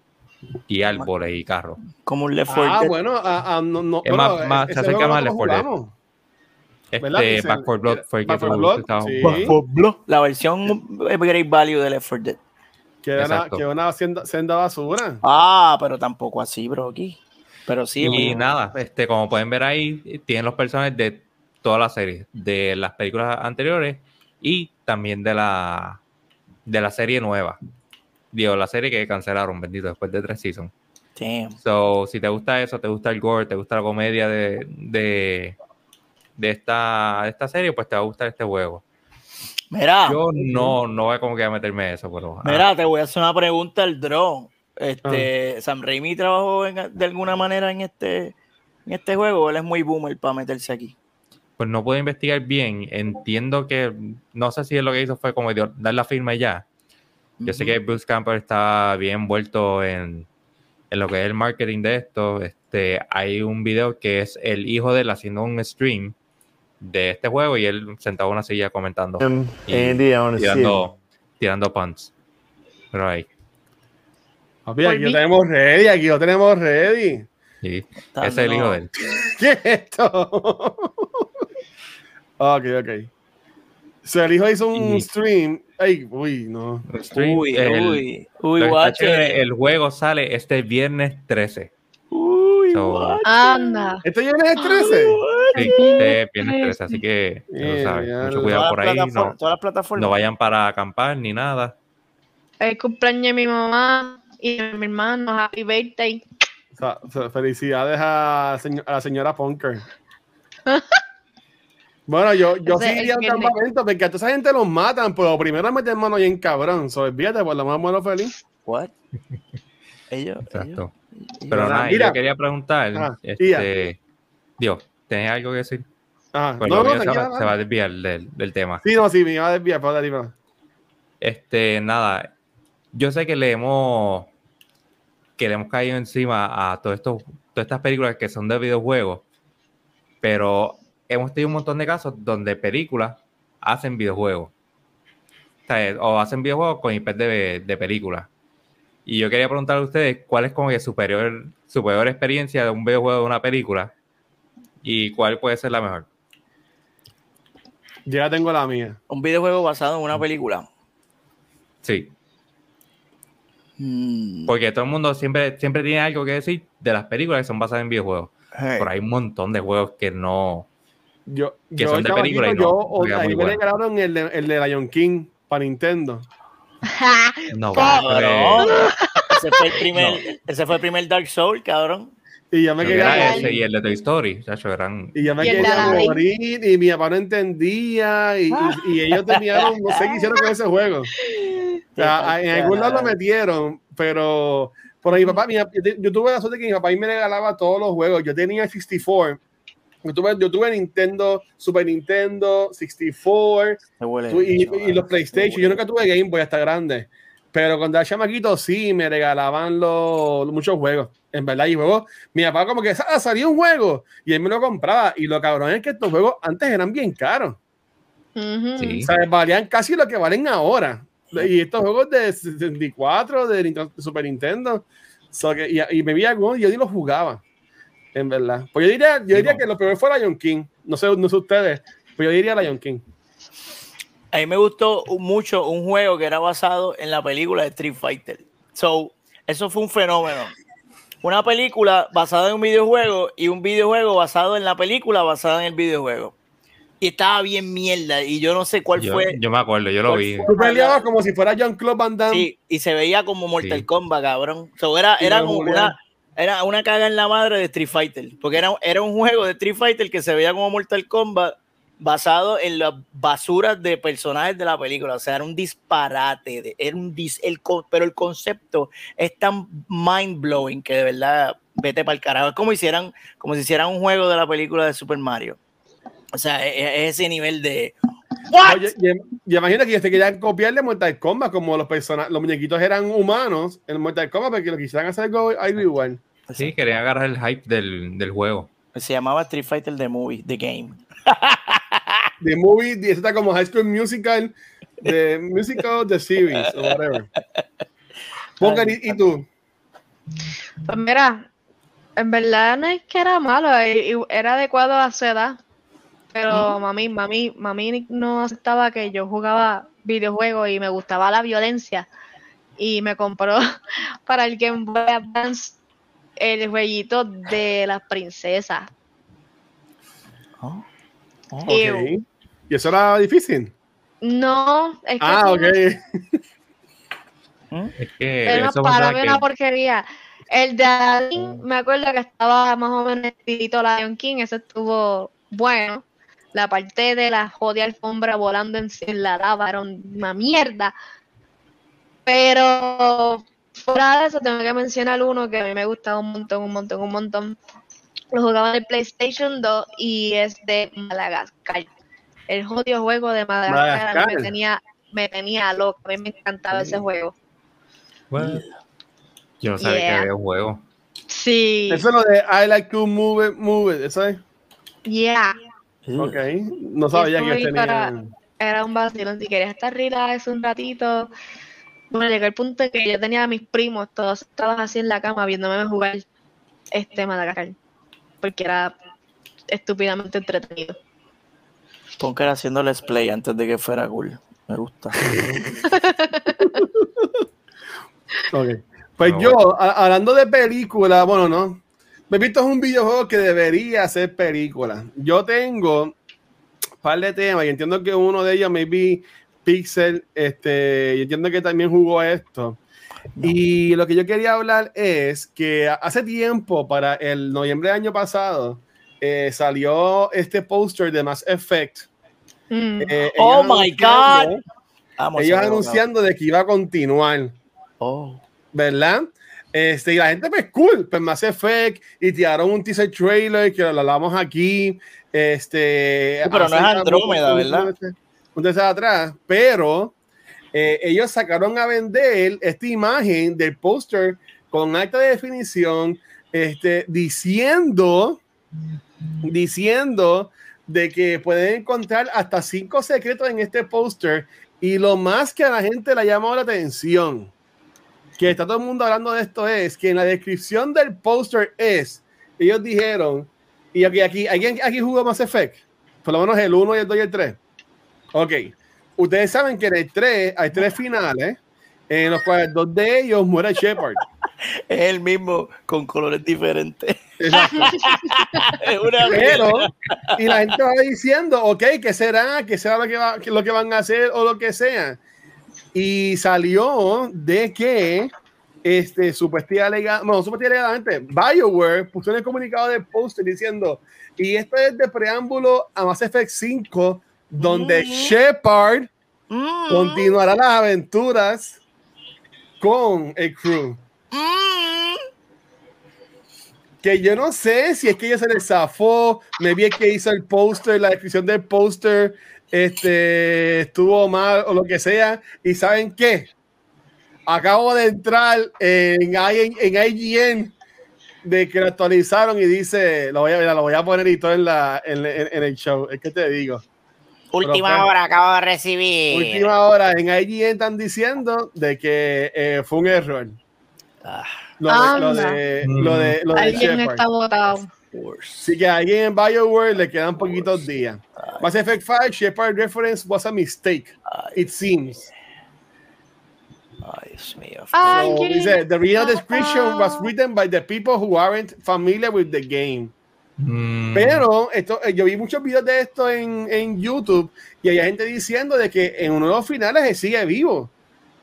y árboles y carros. Como un Left 4 Ah, bueno, ah, ah, no, no, Es bueno, más- se acerca más al Left 4 Dead. jugamos. ¿Verdad? Este Back 4 Blood fue el que Back 4 tú Blood, sí. jugando. La versión Great Value de Left 4 Dead. Que era, Exacto. que era una senda, senda basura. Ah, pero tampoco así, bro, aquí. Pero sí. Y nada, este, como pueden ver ahí, tienen los personajes de toda la serie, de las películas anteriores y también de la de la serie nueva. Digo, la serie que cancelaron, bendito, después de tres seasons. Damn. So, si te gusta eso, te gusta el gore, te gusta la comedia de, de, de esta, de esta serie, pues te va a gustar este juego. Mira, Yo no, no voy a como que a meterme eso, pero... ah, mira, te voy a hacer una pregunta al drone. Este, Sam Raimi trabajó en- de alguna manera en este, en este juego. ¿o Él es muy boomer para meterse aquí. pues no puedo investigar bien. Entiendo que, no sé si él lo que hizo fue como dio- dar la firma y ya. Yo sé que Bruce Campbell está bien envuelto en, en lo que es el marketing de esto. Este, hay un video que es el hijo de él haciendo un stream de este juego y él sentado en una silla comentando him, y Andy, tirando, tirando. Pero ahí, Papi, aquí lo tenemos ready, aquí lo tenemos ready. sí. Está ese es el hijo no. de él. ¿Qué es esto? ok, ok. So, el hijo hizo un stream. Ay, uy, no. Stream, Uy, el- uy, uy, chévere, el juego sale este viernes 13. Uy, So, guache. Anda. ¿Este ya no es el 13? Sí, este viernes 13, así que lo Eh, sabes, ya mucho cuidado por ahí. No, todas las plataformas. no vayan para acampar ni nada. El cumpleaños de mi mamá y de mi hermano. Happy birthday. O sea, felicidades a, a la señora Punker. Bueno, yo, yo sí iría a viernes. campamento porque a toda esa gente los matan, pero primero meten mano bien cabrón. So, olvídate, por lo más muero feliz. What? Ellos, Exacto. ellos- Pero Mira, nada, mira. yo quería preguntar, Ajá, este, Dios, ¿tenés algo que decir? Ajá. Pues no, lo no, mío se, va, se va a desviar del, del tema. Sí, no, sí, me iba a desviar, pero dale, dale. Este, nada, yo sé que le hemos, que le hemos caído encima a todo esto, todas estas películas que son de videojuegos, pero hemos tenido un montón de casos donde películas hacen videojuegos. O, sea, o hacen videojuegos con IP de, de películas. Y yo quería preguntarle a ustedes cuál es como que su peor, su peor experiencia de un videojuego de una película y cuál puede ser la mejor. Yo ya tengo la mía. Un videojuego basado en una película. Sí, Mm, porque todo el mundo siempre, siempre tiene algo que decir de las películas que son basadas en videojuegos. hey. Pero hay un montón de juegos que no. Yo, Que yo son de chamaquito, película y no, yo, muy me regalaron el de, el de Lion King para Nintendo. No, Cabrón. Ese fue el primer, ese fue el primer Dark Soul, cabrón. Y ya me Creo que quería era Real. ese y el de Toy Story. chacho, eran. Y ya me quería Aladdin. morir y mi papá no entendía y, y- y ellos terminaron, no sé qué hicieron con ese juego. O sea, en algún lado lo metieron, pero por mi papá, mi- yo tuve la suerte que mi papá me regalaba todos los juegos. Yo tenía el 64. Yo tuve, yo tuve Nintendo, Super Nintendo, 64 Se huele tu- y, los PlayStation. Yo nunca tuve Game Boy hasta grande. Pero cuando era chamaquito sí me regalaban los, muchos juegos. En verdad, y juegos. Mi papá como que "Ah, salió un juego y él me lo compraba. Y lo cabrón es que estos juegos antes eran bien caros. Ujú. Sí. O sea, valían casi lo que valen ahora. Y estos juegos de 64, de, Nintendo- de Super Nintendo. So que- y, y me vi algunos y yo ni los jugaba. En verdad. Pues yo diría, yo diría no. que lo peor fue Lion King. No sé, no sé ustedes, pero yo diría Lion King. A mí me gustó mucho un juego que era basado en la película de Street Fighter. So, eso fue un fenómeno. Una película basada en un videojuego y un videojuego basado en la película basada en el videojuego. Y estaba bien mierda. Y yo no sé cuál Yo, fue. yo me acuerdo, yo lo ¿Cuál vi. Tú peleabas como si fuera John Claude Van Damme. Sí, y se veía como Mortal Sí. Kombat, cabrón. So, era, Sí, era era como una, era una caga en la madre de Street Fighter. Porque era, era un juego de Street Fighter que se veía como Mortal Kombat basado en las basuras de personajes de la película. O sea, era un disparate. de- era un dis- el, pero el concepto es tan mind blowing que de verdad vete para el carajo. Es como hicieran, como si hicieran un juego de la película de Super Mario. O sea, es, es ese nivel de. ¿What? Oye, y, y imagina que ellos te querían copiar de Mortal Kombat, como los personajes, los muñequitos eran humanos en Mortal Kombat, porque lo quisieran hacer algo, algo igual. Sí, quería agarrar el hype del, del juego. Se llamaba Street Fighter The Movie, The Game. The movie, y eso está como High School Musical, The Musical, The Series, o whatever. Pongan, ¿y, y tú? Pues mira, en verdad no es que era malo, era adecuado a su edad. Pero mami, mami, mami no aceptaba que yo jugaba videojuegos y me gustaba la violencia. Y me compró para el Game Boy Advance el jueguito de las princesas. Oh. Oh. ¿Y eso era difícil? No, es que Ah, ok. una- Es que para mí que- una porquería. El de Aladdin, me acuerdo que estaba más o menos estilito Lion King, ese estuvo bueno. La parte de la jodida alfombra volando en, en la lava era una mierda. Pero fuera de eso, tengo que mencionar uno que a mí me gustaba un montón, un montón, un montón. Lo jugaba en el PlayStation 2 y es de Madagascar. El jodido juego de Madagascar, a mí Madagascar. me tenía, me tenía loco. A mí me encantaba ese juego. Bueno, yo no sabía Yeah. que había un juego. Sí. Eso es lo de I like to move it, move it. ¿Eso es? Yeah. Ok. No sabía que tenía. para- Era un vacilón. Si querías estar relax un ratito. Bueno, llegó el punto en que yo tenía a mis primos todos estaban así en la cama viéndome jugar este Madagascar. Porque era estúpidamente entretenido. Ponker haciendo let's play antes de que fuera cool. Me gusta. Ok. Pues yo, a- hablando de película, bueno, no. Me he visto es un videojuego que debería ser película. Yo tengo un par de temas y entiendo que uno de ellos, maybe Pixel, este, y entiendo que también jugó esto. Y lo que yo quería hablar es que hace tiempo, para el noviembre del año pasado, eh, salió este póster de Mass Effect. Mm. Eh, Oh my God. Vamos, Ellos anunciando de que iba a continuar. Oh. ¿verdad? Este, y la gente, pues cool, pues Mass Effect, y tiraron un teaser trailer que lo hablamos aquí. Este, Sí, pero no es hace- Andrómeda, ¿verdad? Mes atrás, pero eh, ellos sacaron a vender esta imagen del póster con alta definición, este, diciendo, diciendo de que pueden encontrar hasta cinco secretos en este póster y lo más que a la gente le ha llamado la atención que está todo el mundo hablando de esto es que en la descripción del póster es, ellos dijeron, y aquí, aquí, ¿alguien aquí jugó Mass Effect? Por lo menos el 1 y el 2 y el 3. Ok. Ustedes saben que en el 3 hay tres finales, en los cuales dos de ellos muere Shepard. Es el mismo con colores diferentes. Exacto. es una Pero, y la gente va diciendo, ok, ¿qué será? ¿Qué será lo que, va- lo que van a hacer o lo que sea? Y salió de que, este, supuestamente, bueno, supuestamente, BioWare puso en el comunicado de póster diciendo, y esto es de preámbulo a Mass Effect 5, donde Mm. Shepard Mm, continuará las aventuras con el crew. mm. que yo no sé si es que ella se le zafó, me vi que hizo el póster, la descripción del póster, este, estuvo mal o lo que sea, y ¿saben qué? Acabo de entrar en, I- en IGN de que lo actualizaron y dice, lo voy a, mira, lo voy a poner y todo en, la, en, en- en el show, es que te digo. Última Pero, pues, hora, acabo de recibir. Última hora en IGN están diciendo de que eh, fue un error. Ah, Lo de, lo de, lo de, lo de Alguien Shepard. está votado. Worse. Así que a alguien en BioWare le quedan poquitos días. Mass Effect 5 Shepard reference was a mistake. Ay, It seems. ay, Dios mío. Ah, So, Alguien dice, the real description was written by the people who aren't familiar with the game. Mm, Pero esto, eh, yo vi muchos videos de esto en, en YouTube y hay gente diciendo de que en uno de los finales se sigue vivo.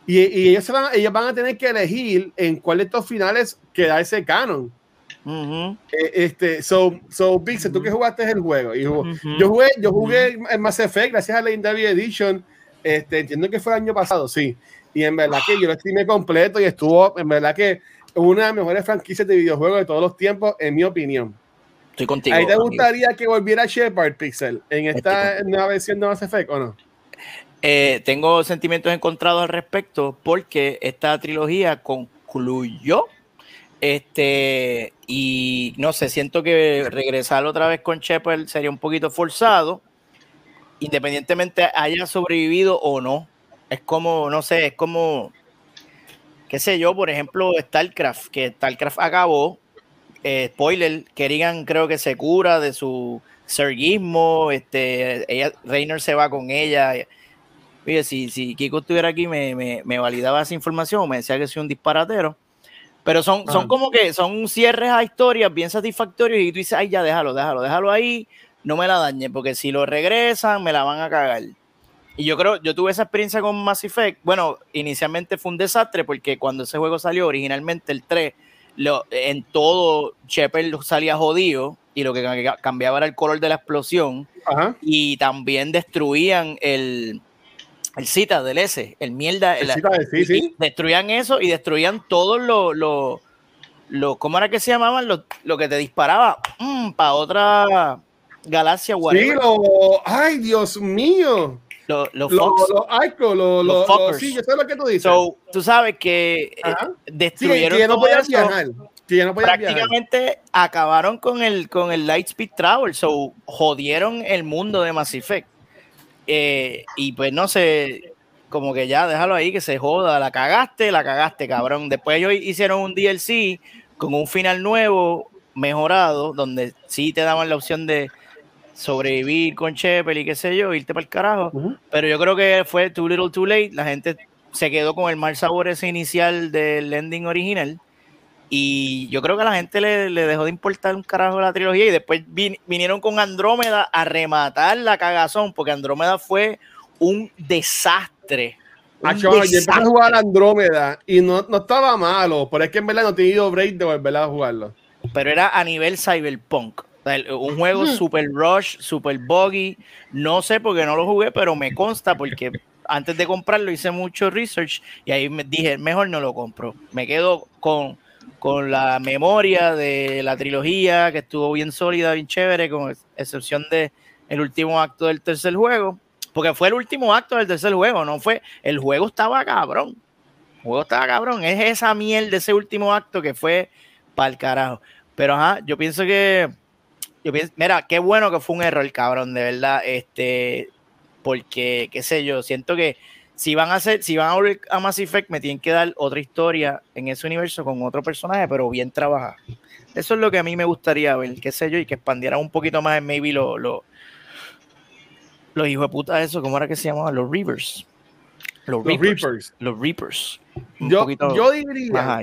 Y, y ellos, se van, ellos van a tener que elegir en cuál de estos finales queda ese canon. Ujú, Eh, este, so, so Pixel, tú que jugaste el juego. Y jugó- Ujú. Yo jugué, yo jugué en Mass Effect gracias a la Legendary Edition. Este, entiendo que fue el año pasado, sí. Y en verdad que yo lo estimé completo y estuvo, en verdad que una de las mejores franquicias de videojuegos de todos los tiempos, en mi opinión. Estoy contigo. ¿Ahí te amigo. gustaría que volviera Shepard Pixel en esta nueva versión de Mass Effect o no? Eh, tengo sentimientos encontrados al respecto porque esta trilogía concluyó. Este, y no sé, siento que regresar otra vez con Shepard sería un poquito forzado, independientemente haya sobrevivido o no. Es como, no sé, es como, qué sé yo, por ejemplo, StarCraft, que StarCraft acabó. eh, spoiler, Kerrigan creo que se cura de su serguismo, este, ella, Reiner se va con ella. Oye, si, si Kiko estuviera aquí, me, me, me validaba esa información, me decía que soy un disparatero. Pero son, son Ah. como que son cierres a historias bien satisfactorios y tú dices, ay, ya déjalo, déjalo, déjalo ahí, no me la dañe, porque si lo regresan, me la van a cagar. Y yo creo, yo tuve esa experiencia con Mass Effect. Bueno, inicialmente fue un desastre porque cuando ese juego salió originalmente el 3, lo, en todo Shepard salía jodido y lo que ca- cambiaba era el color de la explosión Ajá. y también destruían el, el cita del S, el mierda. el- Sí, sí, sí. y Destruían eso y destruían todos los, los, los- ¿cómo era que se llamaban? Lo, lo que te disparaba para otra galaxia, Sí, whatever. lo, ay, Dios mío. Los, Los Fox. los los- sí, yo sé lo que tú dices. So, tú sabes que eh, Ajá. Sí, que, destruyeron no podían viajar. No viajar. prácticamente acabaron con el con el Lightspeed Travel, so jodieron el mundo de Mass Effect. Eh, y pues no sé, como que ya déjalo ahí que se joda, la cagaste, la cagaste, cabrón. Después ellos hicieron un DLC con un final nuevo, mejorado, donde sí te daban la opción de sobrevivir con Shepard y qué sé yo, irte para el carajo. Pero yo creo que fue too little too late. La gente se quedó con el mal sabor ese inicial del ending original. Y yo creo que a la gente le, le dejó de importar un carajo la trilogía. Y después vin- vinieron con Andrómeda a rematar la cagazón, porque Andrómeda fue un desastre. Un Acho, yo empecé a desastre. jugar Andrómeda y no, no estaba malo, pero es que en verdad no he tenido break de volver a jugarlo. pero era a nivel cyberpunk. O sea, el- un juego super rush, super buggy. No sé por qué no lo jugué, pero me consta porque antes de comprarlo hice mucho research y ahí me dije, mejor no lo compro. Me quedo con, con la memoria de la trilogía que estuvo bien sólida, bien chévere, con ex- excepción de el último acto del tercer juego. Porque fue el último acto del tercer juego, no fue. El juego estaba cabrón. El juego estaba cabrón. Es esa miel de ese último acto que fue para el carajo. Pero ajá, yo pienso que. Yo pienso, mira, qué bueno que fue un error, cabrón, de verdad. Este, porque, qué sé yo, siento que si van a hacer, si van a volver a Mass Effect, me tienen que dar otra historia en ese universo con otro personaje, pero bien trabajado. Eso es lo que a mí me gustaría ver, qué sé yo, y que expandieran un poquito más en maybe los lo, los hijos de puta, eso, ¿cómo era que se llamaban? Los Reavers. Los, Los Reapers. Reapers. Los Reapers. Un Yo, yo diría.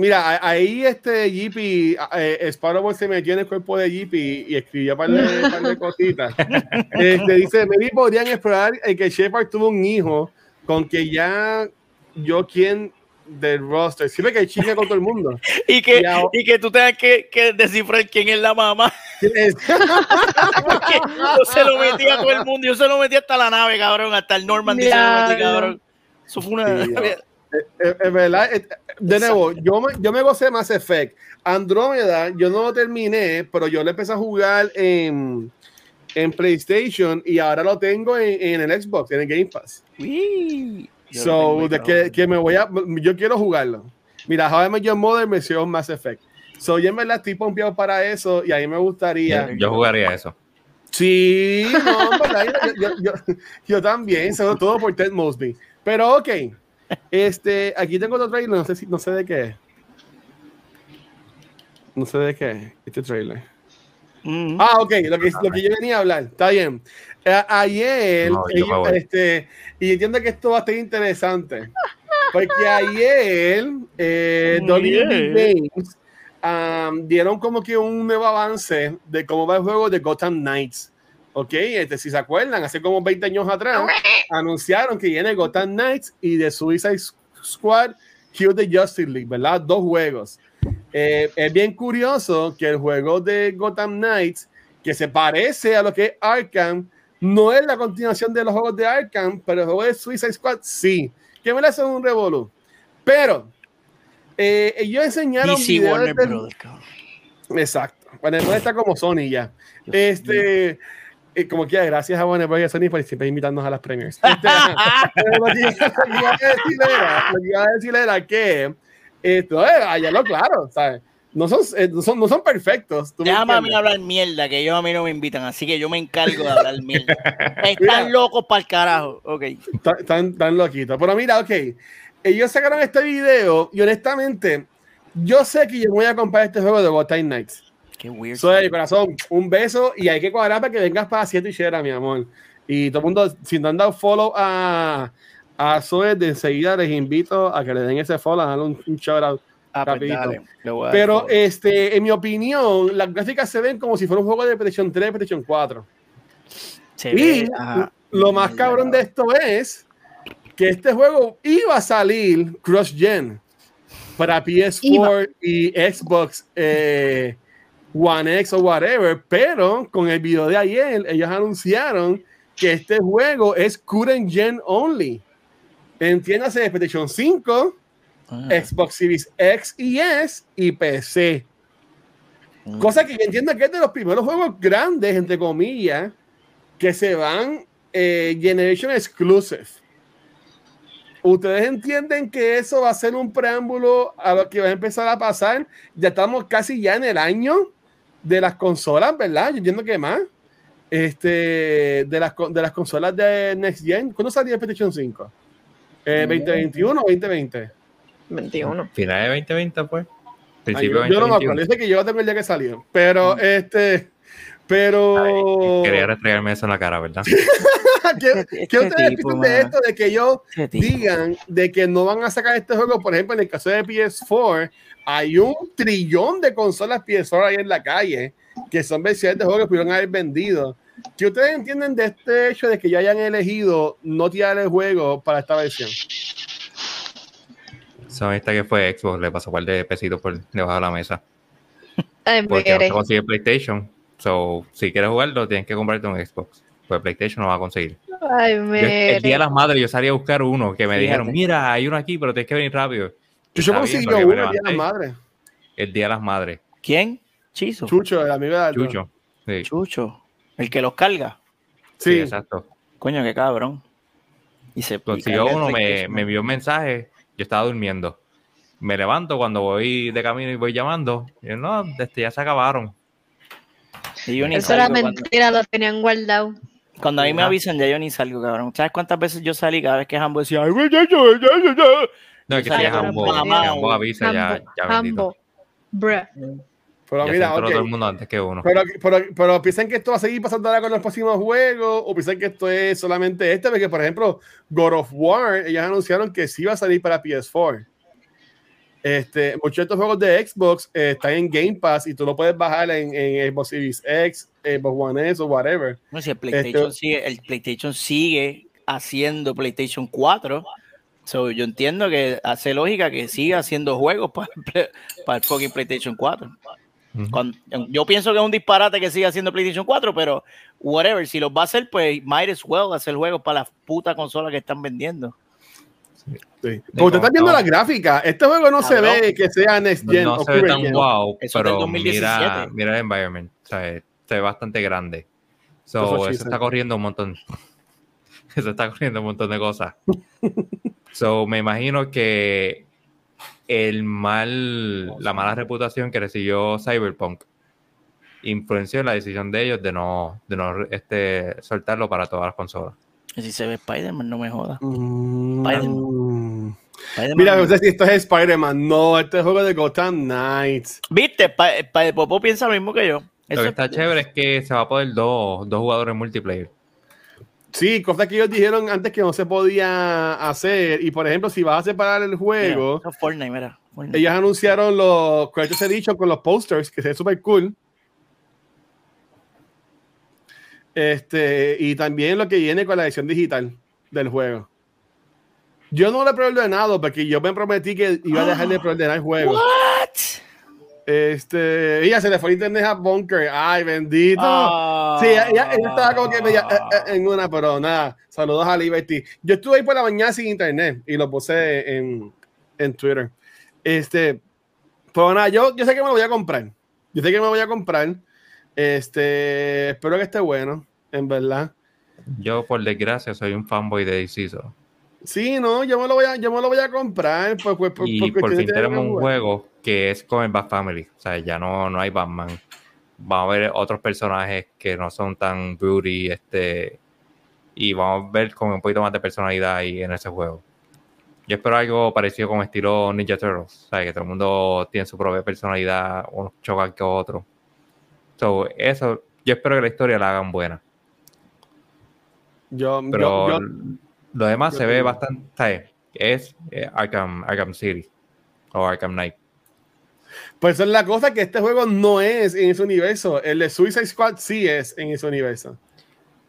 Mira, ahí este Jeepy, eh, Sparrow se metió en el cuerpo de Jeepy y escribió un par de, par de cositas. Este, dice, maybe podrían explorar el que Shepard tuvo un hijo con que ya yo quien del roster, siempre que chinga con todo el mundo. Y que, Y ahora- y que tú tengas que, que descifrar quién es la mamá. Es- yo se lo metí a todo el mundo. Yo se lo metí hasta la nave, cabrón. Hasta el metí, Diablo. cabrón. Eso fue una. Sí. Es es verdad, es- de nuevo, yo me, yo me gocé Mass Effect. Andrómeda, yo no lo terminé, pero yo lo empecé a jugar en, en PlayStation y ahora lo tengo en, en el Xbox, en el Game Pass. Uy. So, de que, que me voy a, yo quiero jugarlo. Mira, How I Your Mother me hicieron Mass Effect. So, yo en verdad estoy pompeado para eso y a mí me gustaría. Yo jugaría eso. Sí, no, ¿verdad? Yo, yo, yo, yo también, sobre todo por Ted Mosby. Pero ok, este, aquí tengo otro trailer, no sé, si, no sé de qué. No sé de qué, este trailer. Mm. Ah, ok, lo que, lo que yo venía a hablar, está bien. Eh, ayer, No, este, y entiendo que esto va a estar interesante, porque ayer eh. Games um, dieron como que un nuevo avance de cómo va el juego de Gotham Knights. Ok, este, si se acuerdan, hace como 20 años atrás anunciaron que viene Gotham Knights y de Suicide Squad Kill the Justice League, ¿verdad? Dos juegos. Eh, es bien curioso que el juego de Gotham Knights, que se parece a lo que es Arkham, no es la continuación de los juegos de Arkham, pero el juego de Suicide Squad sí. Que me la hacen un revolú. Pero eh, ellos enseñaron DC videos Warner del-. Exacto. Bros. está como Sony ya. Este, eh, como quiera, gracias a Warner y a Sony por siempre invitarnos a las premiers. Este, lo, que, lo que iba a decir era, lo que iba a decir era que esto, eh, allá lo claro, ¿sabes? No son, eh, no son, no son perfectos. ¿tú me Déjame a mí hablar mierda, que ellos a mí no me invitan, así que yo me encargo de hablar mierda. Mira. Están locos para el carajo. Ok. Tan, tan, tan loquito. Pero mira, ok. Ellos sacaron este video y honestamente, yo sé que yo voy a comprar este juego de Gotham Knights. Qué weird. Soy corazón, un beso y hay que cuadrar para que vengas para 7 y Shera, mi amor. Y todo el mundo, si no han dado follow a, a Zoe, de enseguida les invito a que le den ese follow, a darle un, un shout out. Ah, pues dale, Pero este, en mi opinión, las gráficas se ven como si fuera un juego de PlayStation 3, PlayStation 4. Se Y ve, ajá. lo más cabrón de esto es que este juego iba a salir cross-gen para PS4 y Xbox eh, One X o whatever, pero con el video de ayer ellos anunciaron que este juego es current gen only. Entiéndase de PlayStation 5, Ah, Xbox Series X y S y PC. mm. Cosa que yo entiendo que es de los primeros juegos grandes, entre comillas, que se van eh, Generation Exclusive. ¿Ustedes entienden que eso va a ser un preámbulo a lo que va a empezar a pasar? Ya estamos casi ya en el año de las consolas, ¿verdad? Yo entiendo que más. Este, de, las, de las consolas de Next Gen. ¿Cuándo salió el PlayStation 5? Eh, ¿2021 o 2020? 21. Final de 2020, pues. Ay, yo, yo no me 2021. acuerdo, dice que yo tengo el día que salió. Pero, este, pero. Quería restregarme eso en la cara, ¿verdad? ¿Qué, Este qué ustedes tipo, piensan de esto? De que ellos digan de que no van a sacar este juego, por ejemplo, en el caso de PS4, hay un trillón de consolas PS4 ahí en la calle que son versiones de juegos que pudieron haber vendido. ¿Qué ustedes entienden de este hecho de que ya hayan elegido no tirar el juego para esta versión? Son esta que fue Xbox, le pasó un par de pesitos por debajo de la mesa. Ay, Porque no se consigue PlayStation. So, si quieres jugarlo, tienes que comprarte un Xbox. Pues PlayStation no va a conseguir. Ay, Yo- el día de las madres yo salí a buscar uno que me Fíjate. dijeron, mira, hay uno aquí, pero tienes que venir rápido. Bien, consiguió uno el día de las madres. El día de las madres. ¿Quién? Chizo. Chucho, el amigo de Aldo. Chucho. Sí, Chucho. El que los carga. sí, Sí, exacto. Coño, qué cabrón. Y se Consiguió uno, me, me envió un mensaje, yo estaba durmiendo. Me levanto cuando voy de camino y voy llamando. Y yo, no, este, ya se acabaron. Y yo ni Eso era salgo cuando, mentira, lo tenían guardado. cuando a mí me avisan, ya yo ni salgo, cabrón. ¿Sabes cuántas veces yo salí cada vez que Hambo decía, "Ay, güey, ya, ya, ya, ya, ya"? No, es que si es Hambo, avisa, ya, ya bendito. Hambo. Bruh. pero Ya mira, enteró ok. todo el mundo antes que uno. Pero, pero, pero piensan que esto va a seguir pasando ahora con los próximos juegos o piensan que esto es solamente este, porque por ejemplo, God of War, ellos anunciaron que sí va a salir para PS4. Este, muchos de estos juegos de Xbox eh, están en Game Pass y tú lo puedes bajar en, en Xbox Series X, Xbox One S o whatever. No, si el PlayStation, Este- sigue, el PlayStation sigue haciendo PlayStation 4. So, yo entiendo que hace lógica que siga haciendo juegos para, el play- para el fucking PlayStation 4. Ujú. Cuando- yo pienso que es un disparate que siga haciendo PlayStation 4, pero whatever, si los va a hacer, pues might as well hacer juegos para las putas consolas que están vendiendo. Sí. Como usted está viendo no. la gráfica, este juego no se ve que sea Next Gen no o se ve tan gen. wow, Eso pero 2017. mira, mira el environment, o sea, se ve bastante grande. So, Eso está corriendo un montón. Eso está corriendo un montón de cosas. so, me imagino que el mal, la mala reputación que recibió Cyberpunk influenció en la decisión de ellos de no, de no este, soltarlo para todas las consolas. Y si se ve Spider-Man, no me joda. Mm. Spider-Man. Spider-Man- Mira, no sé si esto es Spider-Man. No, este es juego de Gotham Knights. ¿Viste? Pa- pa- Popo piensa lo mismo que yo. Lo Eso que es- está chévere es que se va a poder dos, dos jugadores multiplayer. Sí, cosas que ellos dijeron antes que no se podía hacer. Y por ejemplo, si vas a separar el Mira, juego, es Fortnite, mira. Fortnite. ellos anunciaron los Creators Edition con los posters, que se ve súper cool. Este, y también lo que viene con la edición digital del juego. Yo no lo he preordenado porque yo me prometí que iba a dejar de preordenar el juego. What? Este, ella se le fue el internet a Bunker. Ay, bendito. Ah. Sí, ella, ella estaba como que media, eh, eh, en una, pero nada. Saludos a Liberty. Yo estuve ahí por la mañana sin internet y lo puse en, en Twitter. Este, pero nada, yo, yo sé que me lo voy a comprar. Yo sé que me lo voy a comprar. Este, espero que esté bueno, en verdad. Yo, por desgracia, soy un fanboy de Deciso. Sí, no, yo me lo voy a, yo me lo voy a comprar. Por, por, por- Y por fin tenemos un juego que es con el Bat Family. O sea, ya no, no hay Batman. Vamos a ver otros personajes que no son tan beauty, este, y vamos a ver con un poquito más de personalidad ahí en ese juego. Yo espero algo parecido con estilo Ninja Turtles, o sea, que todo el mundo tiene su propia personalidad, unos chocan que otros. So, eso, yo espero que la historia la hagan buena. Yo, Pero yo- yo- lo demás yo se ve bastante. Es eh, Arkham, Arkham City o Arkham Knight. Pues es la cosa que este juego no es en ese universo. El de Suicide Squad sí es en ese universo.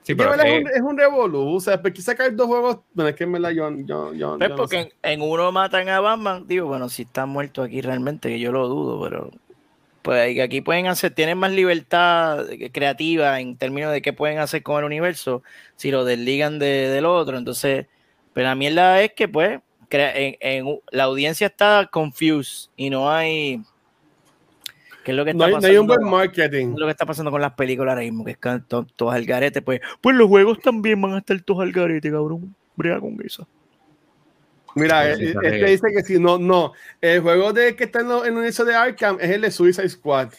Sí, pero eh, es, un, es un revolú. O sea, ¿por qué sacar dos juegos? Bueno, es que en verdad yo, yo, yo, Pues yo no porque sé. en, en uno matan a Batman, digo, bueno, si está muerto aquí realmente, que yo lo dudo, pero pues aquí pueden hacer, tienen más libertad creativa en términos de qué pueden hacer con el universo si lo desligan de, del otro. Entonces, pero la mierda es que pues en, en- la audiencia está confused y no hay ¿Qué es lo que No está hay, no hay un buen pasando? marketing. ¿Qué es lo que está pasando con las películas ahora mismo, que están to- todos al garete, pues, pues los juegos también van a estar todos al garete, cabrón. Brega con eso. Mira, Sí, eh, sí, este sí. dice que si no, no. El juego de que está en, lo- en el universo de Arkham es el de Suicide Squad.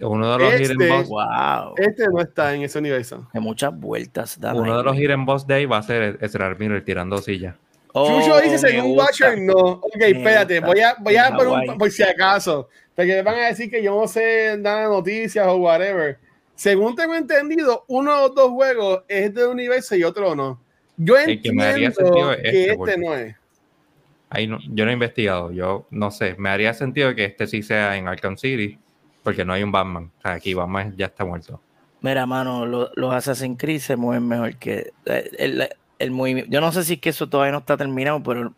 uno de los Este- hidden boss, Wow. Este no está en ese universo. Que muchas vueltas uno de los hidden boss de ahí va a ser Ezra Miller tirando silla. Oh, Chucho dice, me según gusta. Watcher, no. Ok, espérate, gusta. voy a, voy a poner un, por si acaso. Porque me van a decir que yo no sé dar noticias o whatever. Según tengo entendido, uno o dos juegos es de universo y otro no. Yo El que me haría entiendo sentido es que este, este no es. Ahí no, yo no he investigado, yo no sé. Me haría sentido que este sí sea en Arkham City, porque no hay un Batman. O sea, aquí Batman ya está muerto. Mira, mano, lo- los Assassin's Creed se mueven mejor que eh, el, el movimiento. Yo no sé si es que eso todavía no está terminado, pero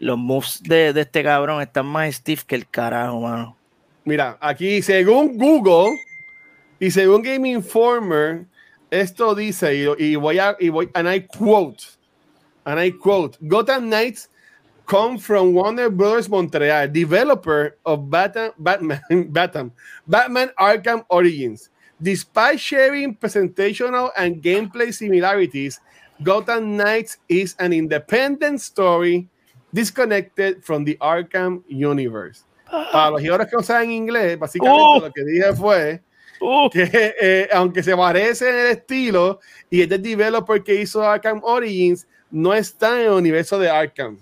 los moves de, de este cabrón están más stiff que el carajo, mano. Mira, aquí según Google y según Game Informer, esto dice, y, y voy a, y voy, and I quote, and I quote, Gotham Knights come from Warner Brothers Montreal, developer of Batman, Batman, Batman, Batman Arkham Origins. Despite sharing presentational and gameplay similarities, Gotham Knights is an independent story disconnected from the Arkham universe. Para los que no saben inglés, básicamente Uh. lo que dije fue Uh, que eh, aunque se parece en el estilo y este developer que hizo Arkham Origins no está en el universo de Arkham.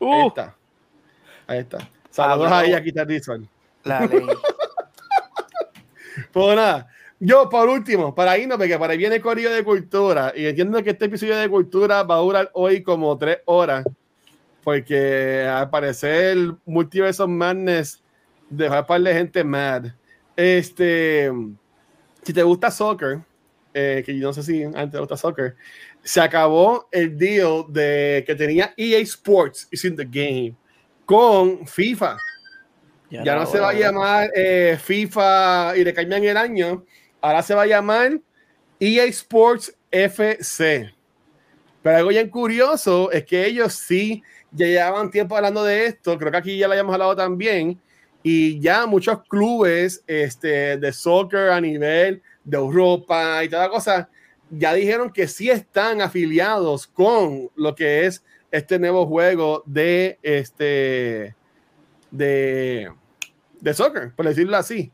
Ahí uh, está. Ahí está. Saludos ahí a Quitar la ley. Pues nada, yo por último, para irnos, porque para ahí viene el corrido de cultura, y entiendo que este episodio de cultura va a durar hoy como tres horas, porque al parecer Multiverse of Madness dejó a par de gente mad. Este, si te gusta soccer, eh, que yo no sé si antes te gusta soccer, se acabó el deal de que tenía EA Sports, is in the game, con FIFA. Ya no se va a llamar eh, FIFA y le cambian el año. Ahora se va a llamar EA Sports FC. Pero algo bien curioso es que ellos sí ya llevaban tiempo hablando de esto. Creo que aquí ya lo habíamos hablado también. Y ya muchos clubes este, de soccer a nivel de Europa y toda la cosa ya dijeron que sí están afiliados con lo que es este nuevo juego de este de de soccer, por decirlo así.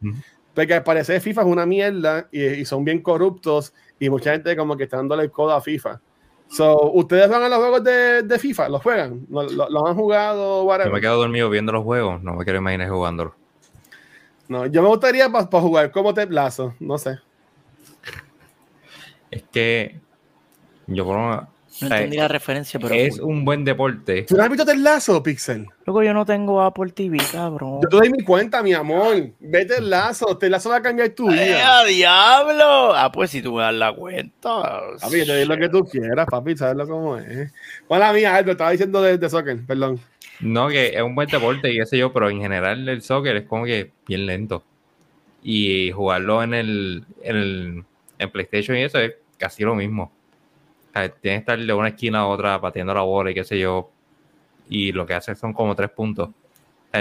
Porque al parecer FIFA es una mierda y, y son bien corruptos y mucha gente como que está dándole el codo a FIFA. So, ¿Ustedes van a los juegos de, de FIFA? ¿Los juegan? ¿Los, han jugado? Yo Whatever? me quedo dormido viendo los juegos, no me quiero imaginar jugándolo. No, yo me gustaría para jugar como te plazo, no sé. Es que yo por lo menos- No sea, entendí la referencia, pero. es un buen deporte. ¿Tú no has visto Ted Lazo, Pixel? Loco, yo no tengo Apple TV, cabrón. Yo te doy mi cuenta, mi amor. Vete el lazo. Ted Lazo va a cambiar tu ¡Eh, vida. a diablo! Ah, pues si tú me das la cuenta. Papi, yo te doy lo que tú quieras, papi, sabes cómo es. Hola mía, Aldo, estaba diciendo de, de soccer, perdón. No, que es un buen deporte y qué sé yo, pero en general el soccer es como que bien lento. Y jugarlo en el, en el en PlayStation y eso es casi lo mismo. Tienes que estar de una esquina a otra pateando la bola y qué sé yo. Y lo que hace son como tres puntos.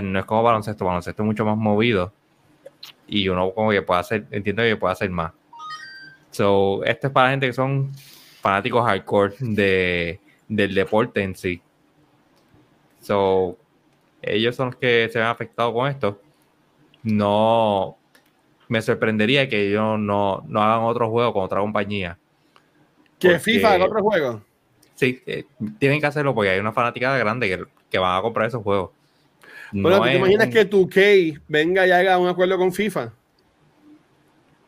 No es como baloncesto, baloncesto es mucho más movido. Y uno como que puede hacer, entiendo que puede hacer más. So, esto es para la gente que son fanáticos hardcore de, del deporte en sí. So, ellos son los que se ven afectados con esto. No me sorprendería que ellos no, no hagan otro juego con otra compañía. Que Porque- FIFA, el otro juego. Sí, eh, tienen que hacerlo porque hay una fanaticada grande que, que van a comprar esos juegos. Bueno, No ¿tú ¿te imaginas que tu K venga y haga un acuerdo con FIFA?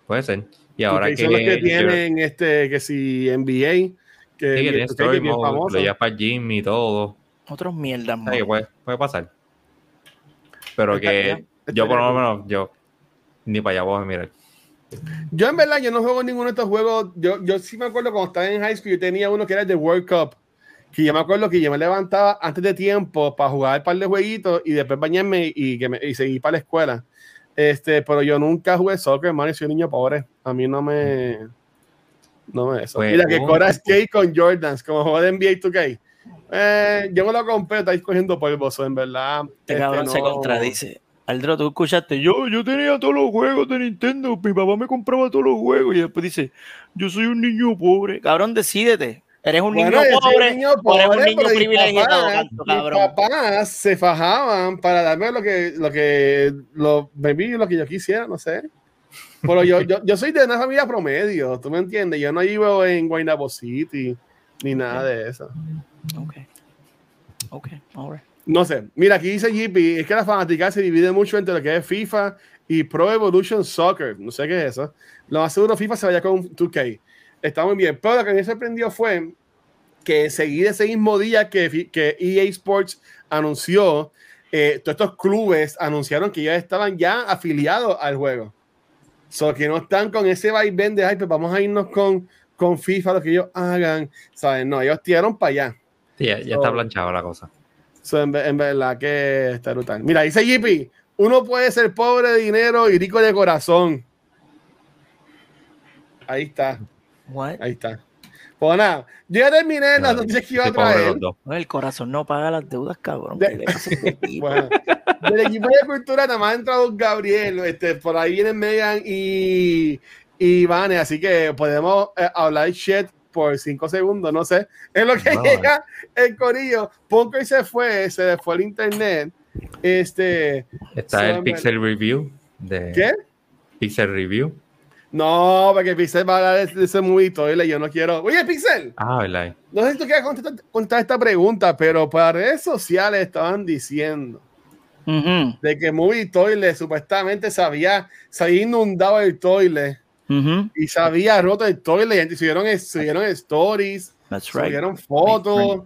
Puede ser. Y 2K ahora que, son los que tienen este, que si NBA, que, sí, que que tiene 2K story mode, famoso. lo llevas para el gym y todo. Otros mierdas, man. puede, puede pasar. Pero que yo por lo menos, yo ni para allá voy a mirar. Yo en verdad, yo no juego ninguno de estos juegos. Yo, yo sí me acuerdo cuando estaba en high school, yo tenía uno que era el de World Cup. Que yo me acuerdo que yo me levantaba antes de tiempo para jugar un par de jueguitos y después bañarme y, que me, y seguir para la escuela. Este, pero yo nunca jugué soccer, hermano, y soy un niño pobre. A mí no me. No me eso. Pues, Mira que Cora Skate con Jordans, como juego de NBA 2K. Eh, yo me lo compré, estáis cogiendo polvo, en verdad. Este este, cabrón se no- contradice. Aldro, tú escuchaste, yo, yo tenía todos los juegos de Nintendo, mi papá me compraba todos los juegos y después dice, yo soy un niño pobre. Cabrón, decídete. Eres un Bueno, niño pobre. niño eres un niño privilegiado, mis papás se fajaban para darme lo que, lo que, lo, maybe lo que yo quisiera, no sé. Pero yo, yo, yo soy de una familia promedio, ¿tú me entiendes? Yo no vivo en Guaynabo City, ni nada de eso. Ok. Ok, alright. No sé. Mira, aquí dice JP, es que la fanática se divide mucho entre lo que es FIFA y Pro Evolution Soccer. No sé qué es eso. Lo más seguro FIFA se vaya con 2K. Está muy bien. Pero lo que me sorprendió fue que enseguida ese mismo día que, que EA Sports anunció, eh, todos estos clubes anunciaron que ya estaban ya afiliados al juego. So que no están con ese vaivén de, ay, pues vamos a irnos con, con FIFA, lo que ellos hagan. ¿Saben? No, ellos tiraron para allá. Sí, ya, ya So- está planchado la cosa. So, en, ve- en verdad que está brutal. Mira, dice JP, uno puede ser pobre de dinero y rico de corazón. Ahí está, What? ahí está. Pues nada, yo ya terminé las noticias que iba a traer. el corazón no paga las deudas, cabrón. De- ¿Qué le pasa a este? Bueno, del equipo de cultura nada más ha entrado Gabriel, este, por ahí vienen Megan y, y Vane, así que podemos eh, hablar shit por cinco segundos, no sé. Es lo que No, llega el corillo. Ponco y se fue, se le fue el internet. Este, Está el Pixel Review de ¿qué? Pixel Review. No, porque Pixel va a hablar de, ese movie y yo no quiero. Oye, Pixel, Ah, ¿verdad? no sé si tú quieres contestar, contestar esta pregunta, pero para redes sociales estaban diciendo de que Movie Toilet supuestamente se había, se había inundado el toilet y se había roto el toilet subieron, subieron stories, That's right. subieron fotos,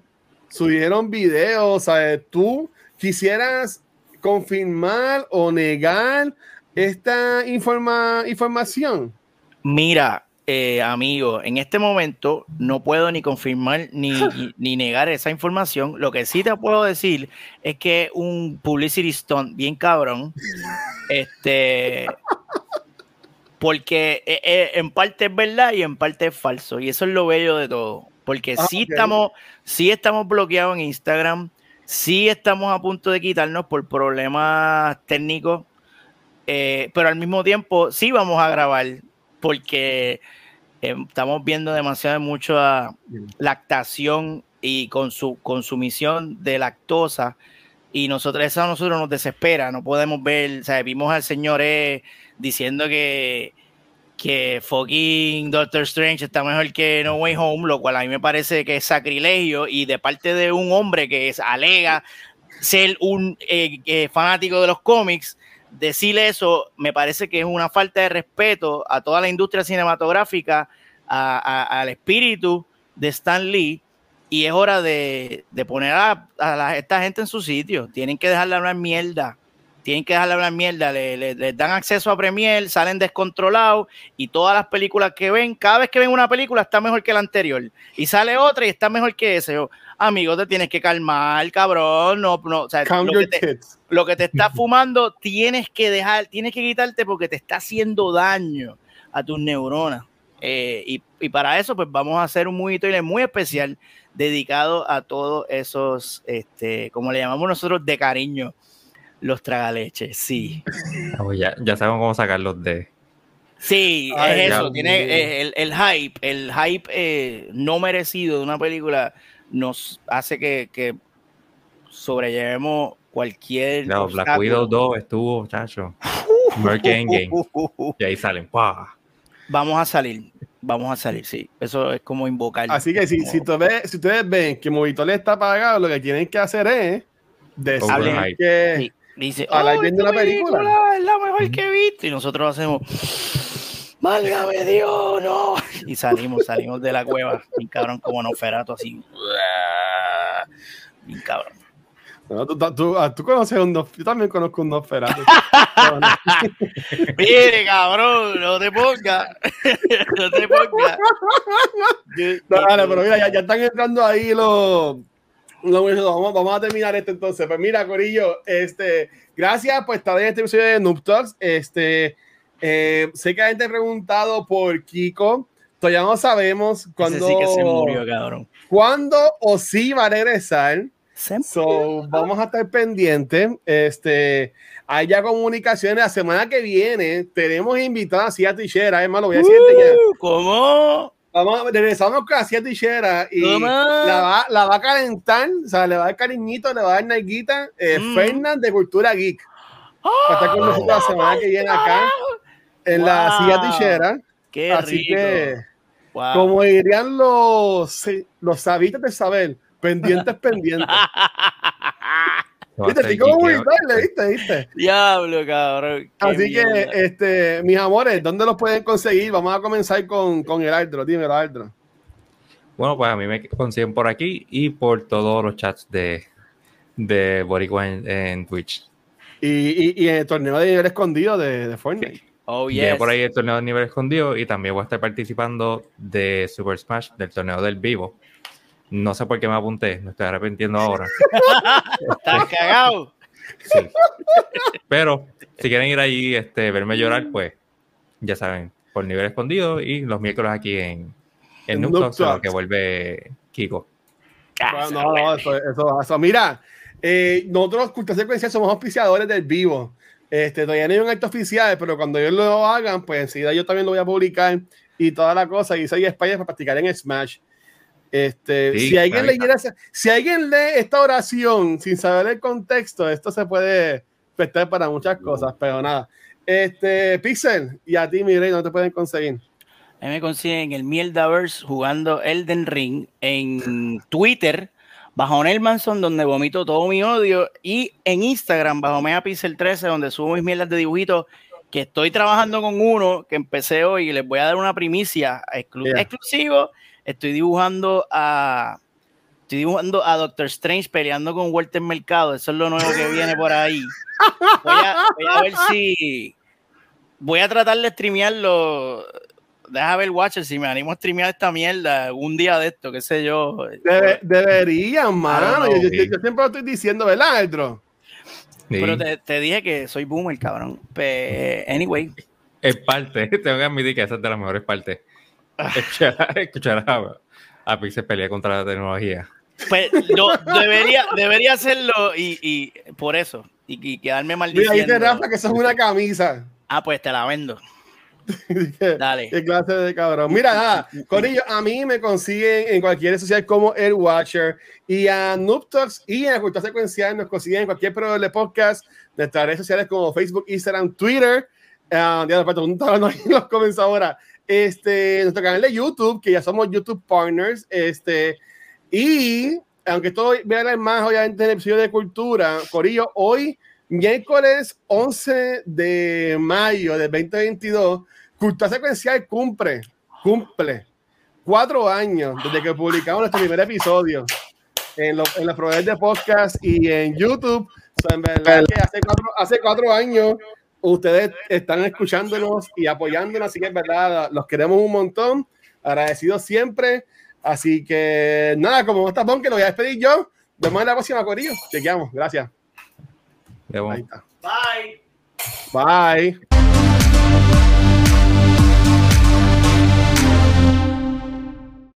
subieron videos, ¿sabes? Tú quisieras confirmar o negar esta informa, información. Mira, eh, amigo, en este momento no puedo ni confirmar ni, ni negar esa información. Lo que sí te puedo decir es que un publicity stunt bien cabrón. Este. Porque eh, eh, en parte es verdad y en parte es falso. Y eso es lo bello de todo. Porque Ah, sí, estamos, sí estamos bloqueados en Instagram. Sí estamos a punto de quitarnos por problemas técnicos. eh, pero al mismo tiempo sí vamos a grabar porque estamos viendo demasiado mucha lactación y con su consumición de lactosa y nosotros, eso a nosotros nos desespera, no podemos ver, o vimos al señor E diciendo que, que fucking Doctor Strange está mejor que No Way Home, lo cual a mí me parece que es sacrilegio y de parte de un hombre que es, alega ser un eh, eh, fanático de los cómics, decirle eso me parece que es una falta de respeto a toda la industria cinematográfica, al espíritu de Stan Lee y es hora de, de poner a, a la- esta gente en su sitio. Tienen que dejarle hablar mierda. Tienen que dejarle hablar mierda. Le, le- les dan acceso a Premiere, salen descontrolados y todas las películas que ven, cada vez que ven una película está mejor que la anterior. Y sale otra y está mejor que ese. Yo, Amigo, te tienes que calmar, cabrón. No, no, o sea, lo que te- lo que te está fumando tienes que dejar, tienes que quitarte porque te está haciendo daño a tus neuronas. Eh, y, y para eso, pues vamos a hacer un trailer muy especial dedicado a todos esos, este, como le llamamos nosotros de cariño, los tragaleches. Sí, Ah, pues ya, ya sabemos cómo sacarlos de. sí, Ay, es ya, eso. Tiene el, el hype, el hype eh, no merecido de una película nos hace que, que sobrellevemos cualquier. Claro, Black. Widow 2 estuvo, chacho. Merc Endgame. Y ahí salen. ¡pah! Vamos a salir, vamos a salir, sí. Eso es como invocar. Así que si, como- si, tú ves- si ustedes ven que Movitor está apagado, lo que tienen que hacer es decir que Sí, dice, "Oh, de esta una película". es la mejor que he visto. Y nosotros hacemos, válgame Dios, no. Y salimos, salimos de la cueva, bien cabrón, como Noferato, así. Bien cabrón. No, tú, tú- ah, tú conoces un Nof- yo también conozco un Nosferatu. Mire, cabrón, no te pongas. no te pongas. Dale, pero mira, ya, ya están entrando ahí los. los- vamos, vamos a terminar esto entonces. Pues mira, Corillo, este, gracias por estar en este episodio de Noob Talks. Este, eh, sé que la gente ha preguntado por Kiko. Todavía no sabemos cuándo, sí que se murió, cabrón. cuándo o si va a regresar. So, vamos a estar pendientes. Este, hay ya comunicaciones. La semana que viene tenemos invitados a Cia Tichera. Es más, lo voy a decir. Uh, ¿Cómo? Vamos, regresamos con la Cia Tichera y ¿Cómo? la va, la va a calentar. O sea, le va a dar cariñito, le va a dar nalguita. Eh, Mm. Fernan de Cultura Geek. Va a estar con nosotros la semana que viene acá en la Wow. Cia Tichera. Qué Así rico. que, Wow. como dirían los, los sabitos de saber, pendientes, pendientes. ¿Viste? Estoy como muy baile, ¿viste? ¿Viste? Diablo, cabrón. Así que, este, mis amores, ¿dónde los pueden conseguir? Vamos a comenzar con, con el Aldro. Dímelo, Aldro. Bueno, pues a mí me consiguen por aquí y por todos los chats de, de Boricua en, en Twitch. Y, y, y en el torneo de nivel escondido de, de Fortnite. Oh, Viene yes. por ahí el torneo de nivel escondido y también voy a estar participando de Super Smash, del torneo del vivo. No sé por qué me apunté, me estoy arrepintiendo ahora. Estás cagado. Sí. Pero si quieren ir ahí, este, verme llorar, pues ya saben, por nivel escondido y los miércoles aquí en, En Noob que vuelve Kiko. Ah, Bueno, no, no, eso, eso, eso. Mira, eh, nosotros, Cultura Secuencial, somos auspiciadores del vivo. Este, todavía no hay un acto oficial, pero cuando ellos lo hagan, pues enseguida yo también lo voy a publicar y toda la cosa. Y soy España para practicar en Smash. Este, Sí, si, alguien leyera si alguien lee esta oración sin saber el contexto, esto se puede prestar para muchas cosas, pero nada. Este, Pixel, y a ti, mi rey, no te pueden conseguir. A mí me consiguen el Mierdaverse jugando Elden Ring en Twitter bajo Nelmanson donde vomito todo mi odio y en Instagram bajo Megapixel 13 donde subo mis mierdas de dibujitos que estoy trabajando con uno que empecé hoy y les voy a dar una primicia exclu- Yeah. exclusivo. Estoy dibujando a estoy dibujando a Doctor Strange peleando con Walter Mercado. Eso es lo nuevo que viene por ahí. Voy a, voy a ver si voy a tratar de streamearlo. Deja ver, Watcher, si me animo a streamear esta mierda un día de esto, qué sé yo. Debe- deberían, mano. no, yo, yo- sí. yo siempre lo estoy diciendo, ¿verdad, Aldro? Sí, Pero te, te dije que soy boomer, cabrón. Pe- anyway, Es parte, tengo que admitir que esa es de las mejores partes. Escuchar, escuchar a, a Pixel pelear contra la tecnología. pues no, debería, debería hacerlo y, y por eso. Y, y quedarme Mira, maldiciendo. dice Rafa que eso es una camisa. Ah, pues te la vendo. Dale. Qué clase de cabrón. Mira, nada, Corillo, a mí me consiguen en cualquier red social como El Watcher y a Noob Talks y en la cultura secuencial nos consiguen en cualquier programa de podcast, nuestras redes sociales como Facebook, Instagram, Twitter. Uh, ya, está hablando ahí en los comentarios ahora. Este, nuestro canal de YouTube, que ya somos YouTube Partners. Este, y aunque esto hablar más obviamente en el episodio de cultura, Corillo, hoy, miércoles 11 de mayo del 2022, Cultura Secuencial cumple, cumple cuatro años desde que publicamos nuestro primer episodio en, lo, en los proveedores de podcast y en YouTube. So, en verdad que hace cuatro, hace cuatro años ustedes están escuchándonos y apoyándonos, así que es verdad, los queremos un montón, agradecidos siempre. Así que nada, como está Bon, que lo voy a despedir yo. Nos vemos en la próxima, Corillo. Chequeamos. Gracias. Ahí está. Bye. Bye.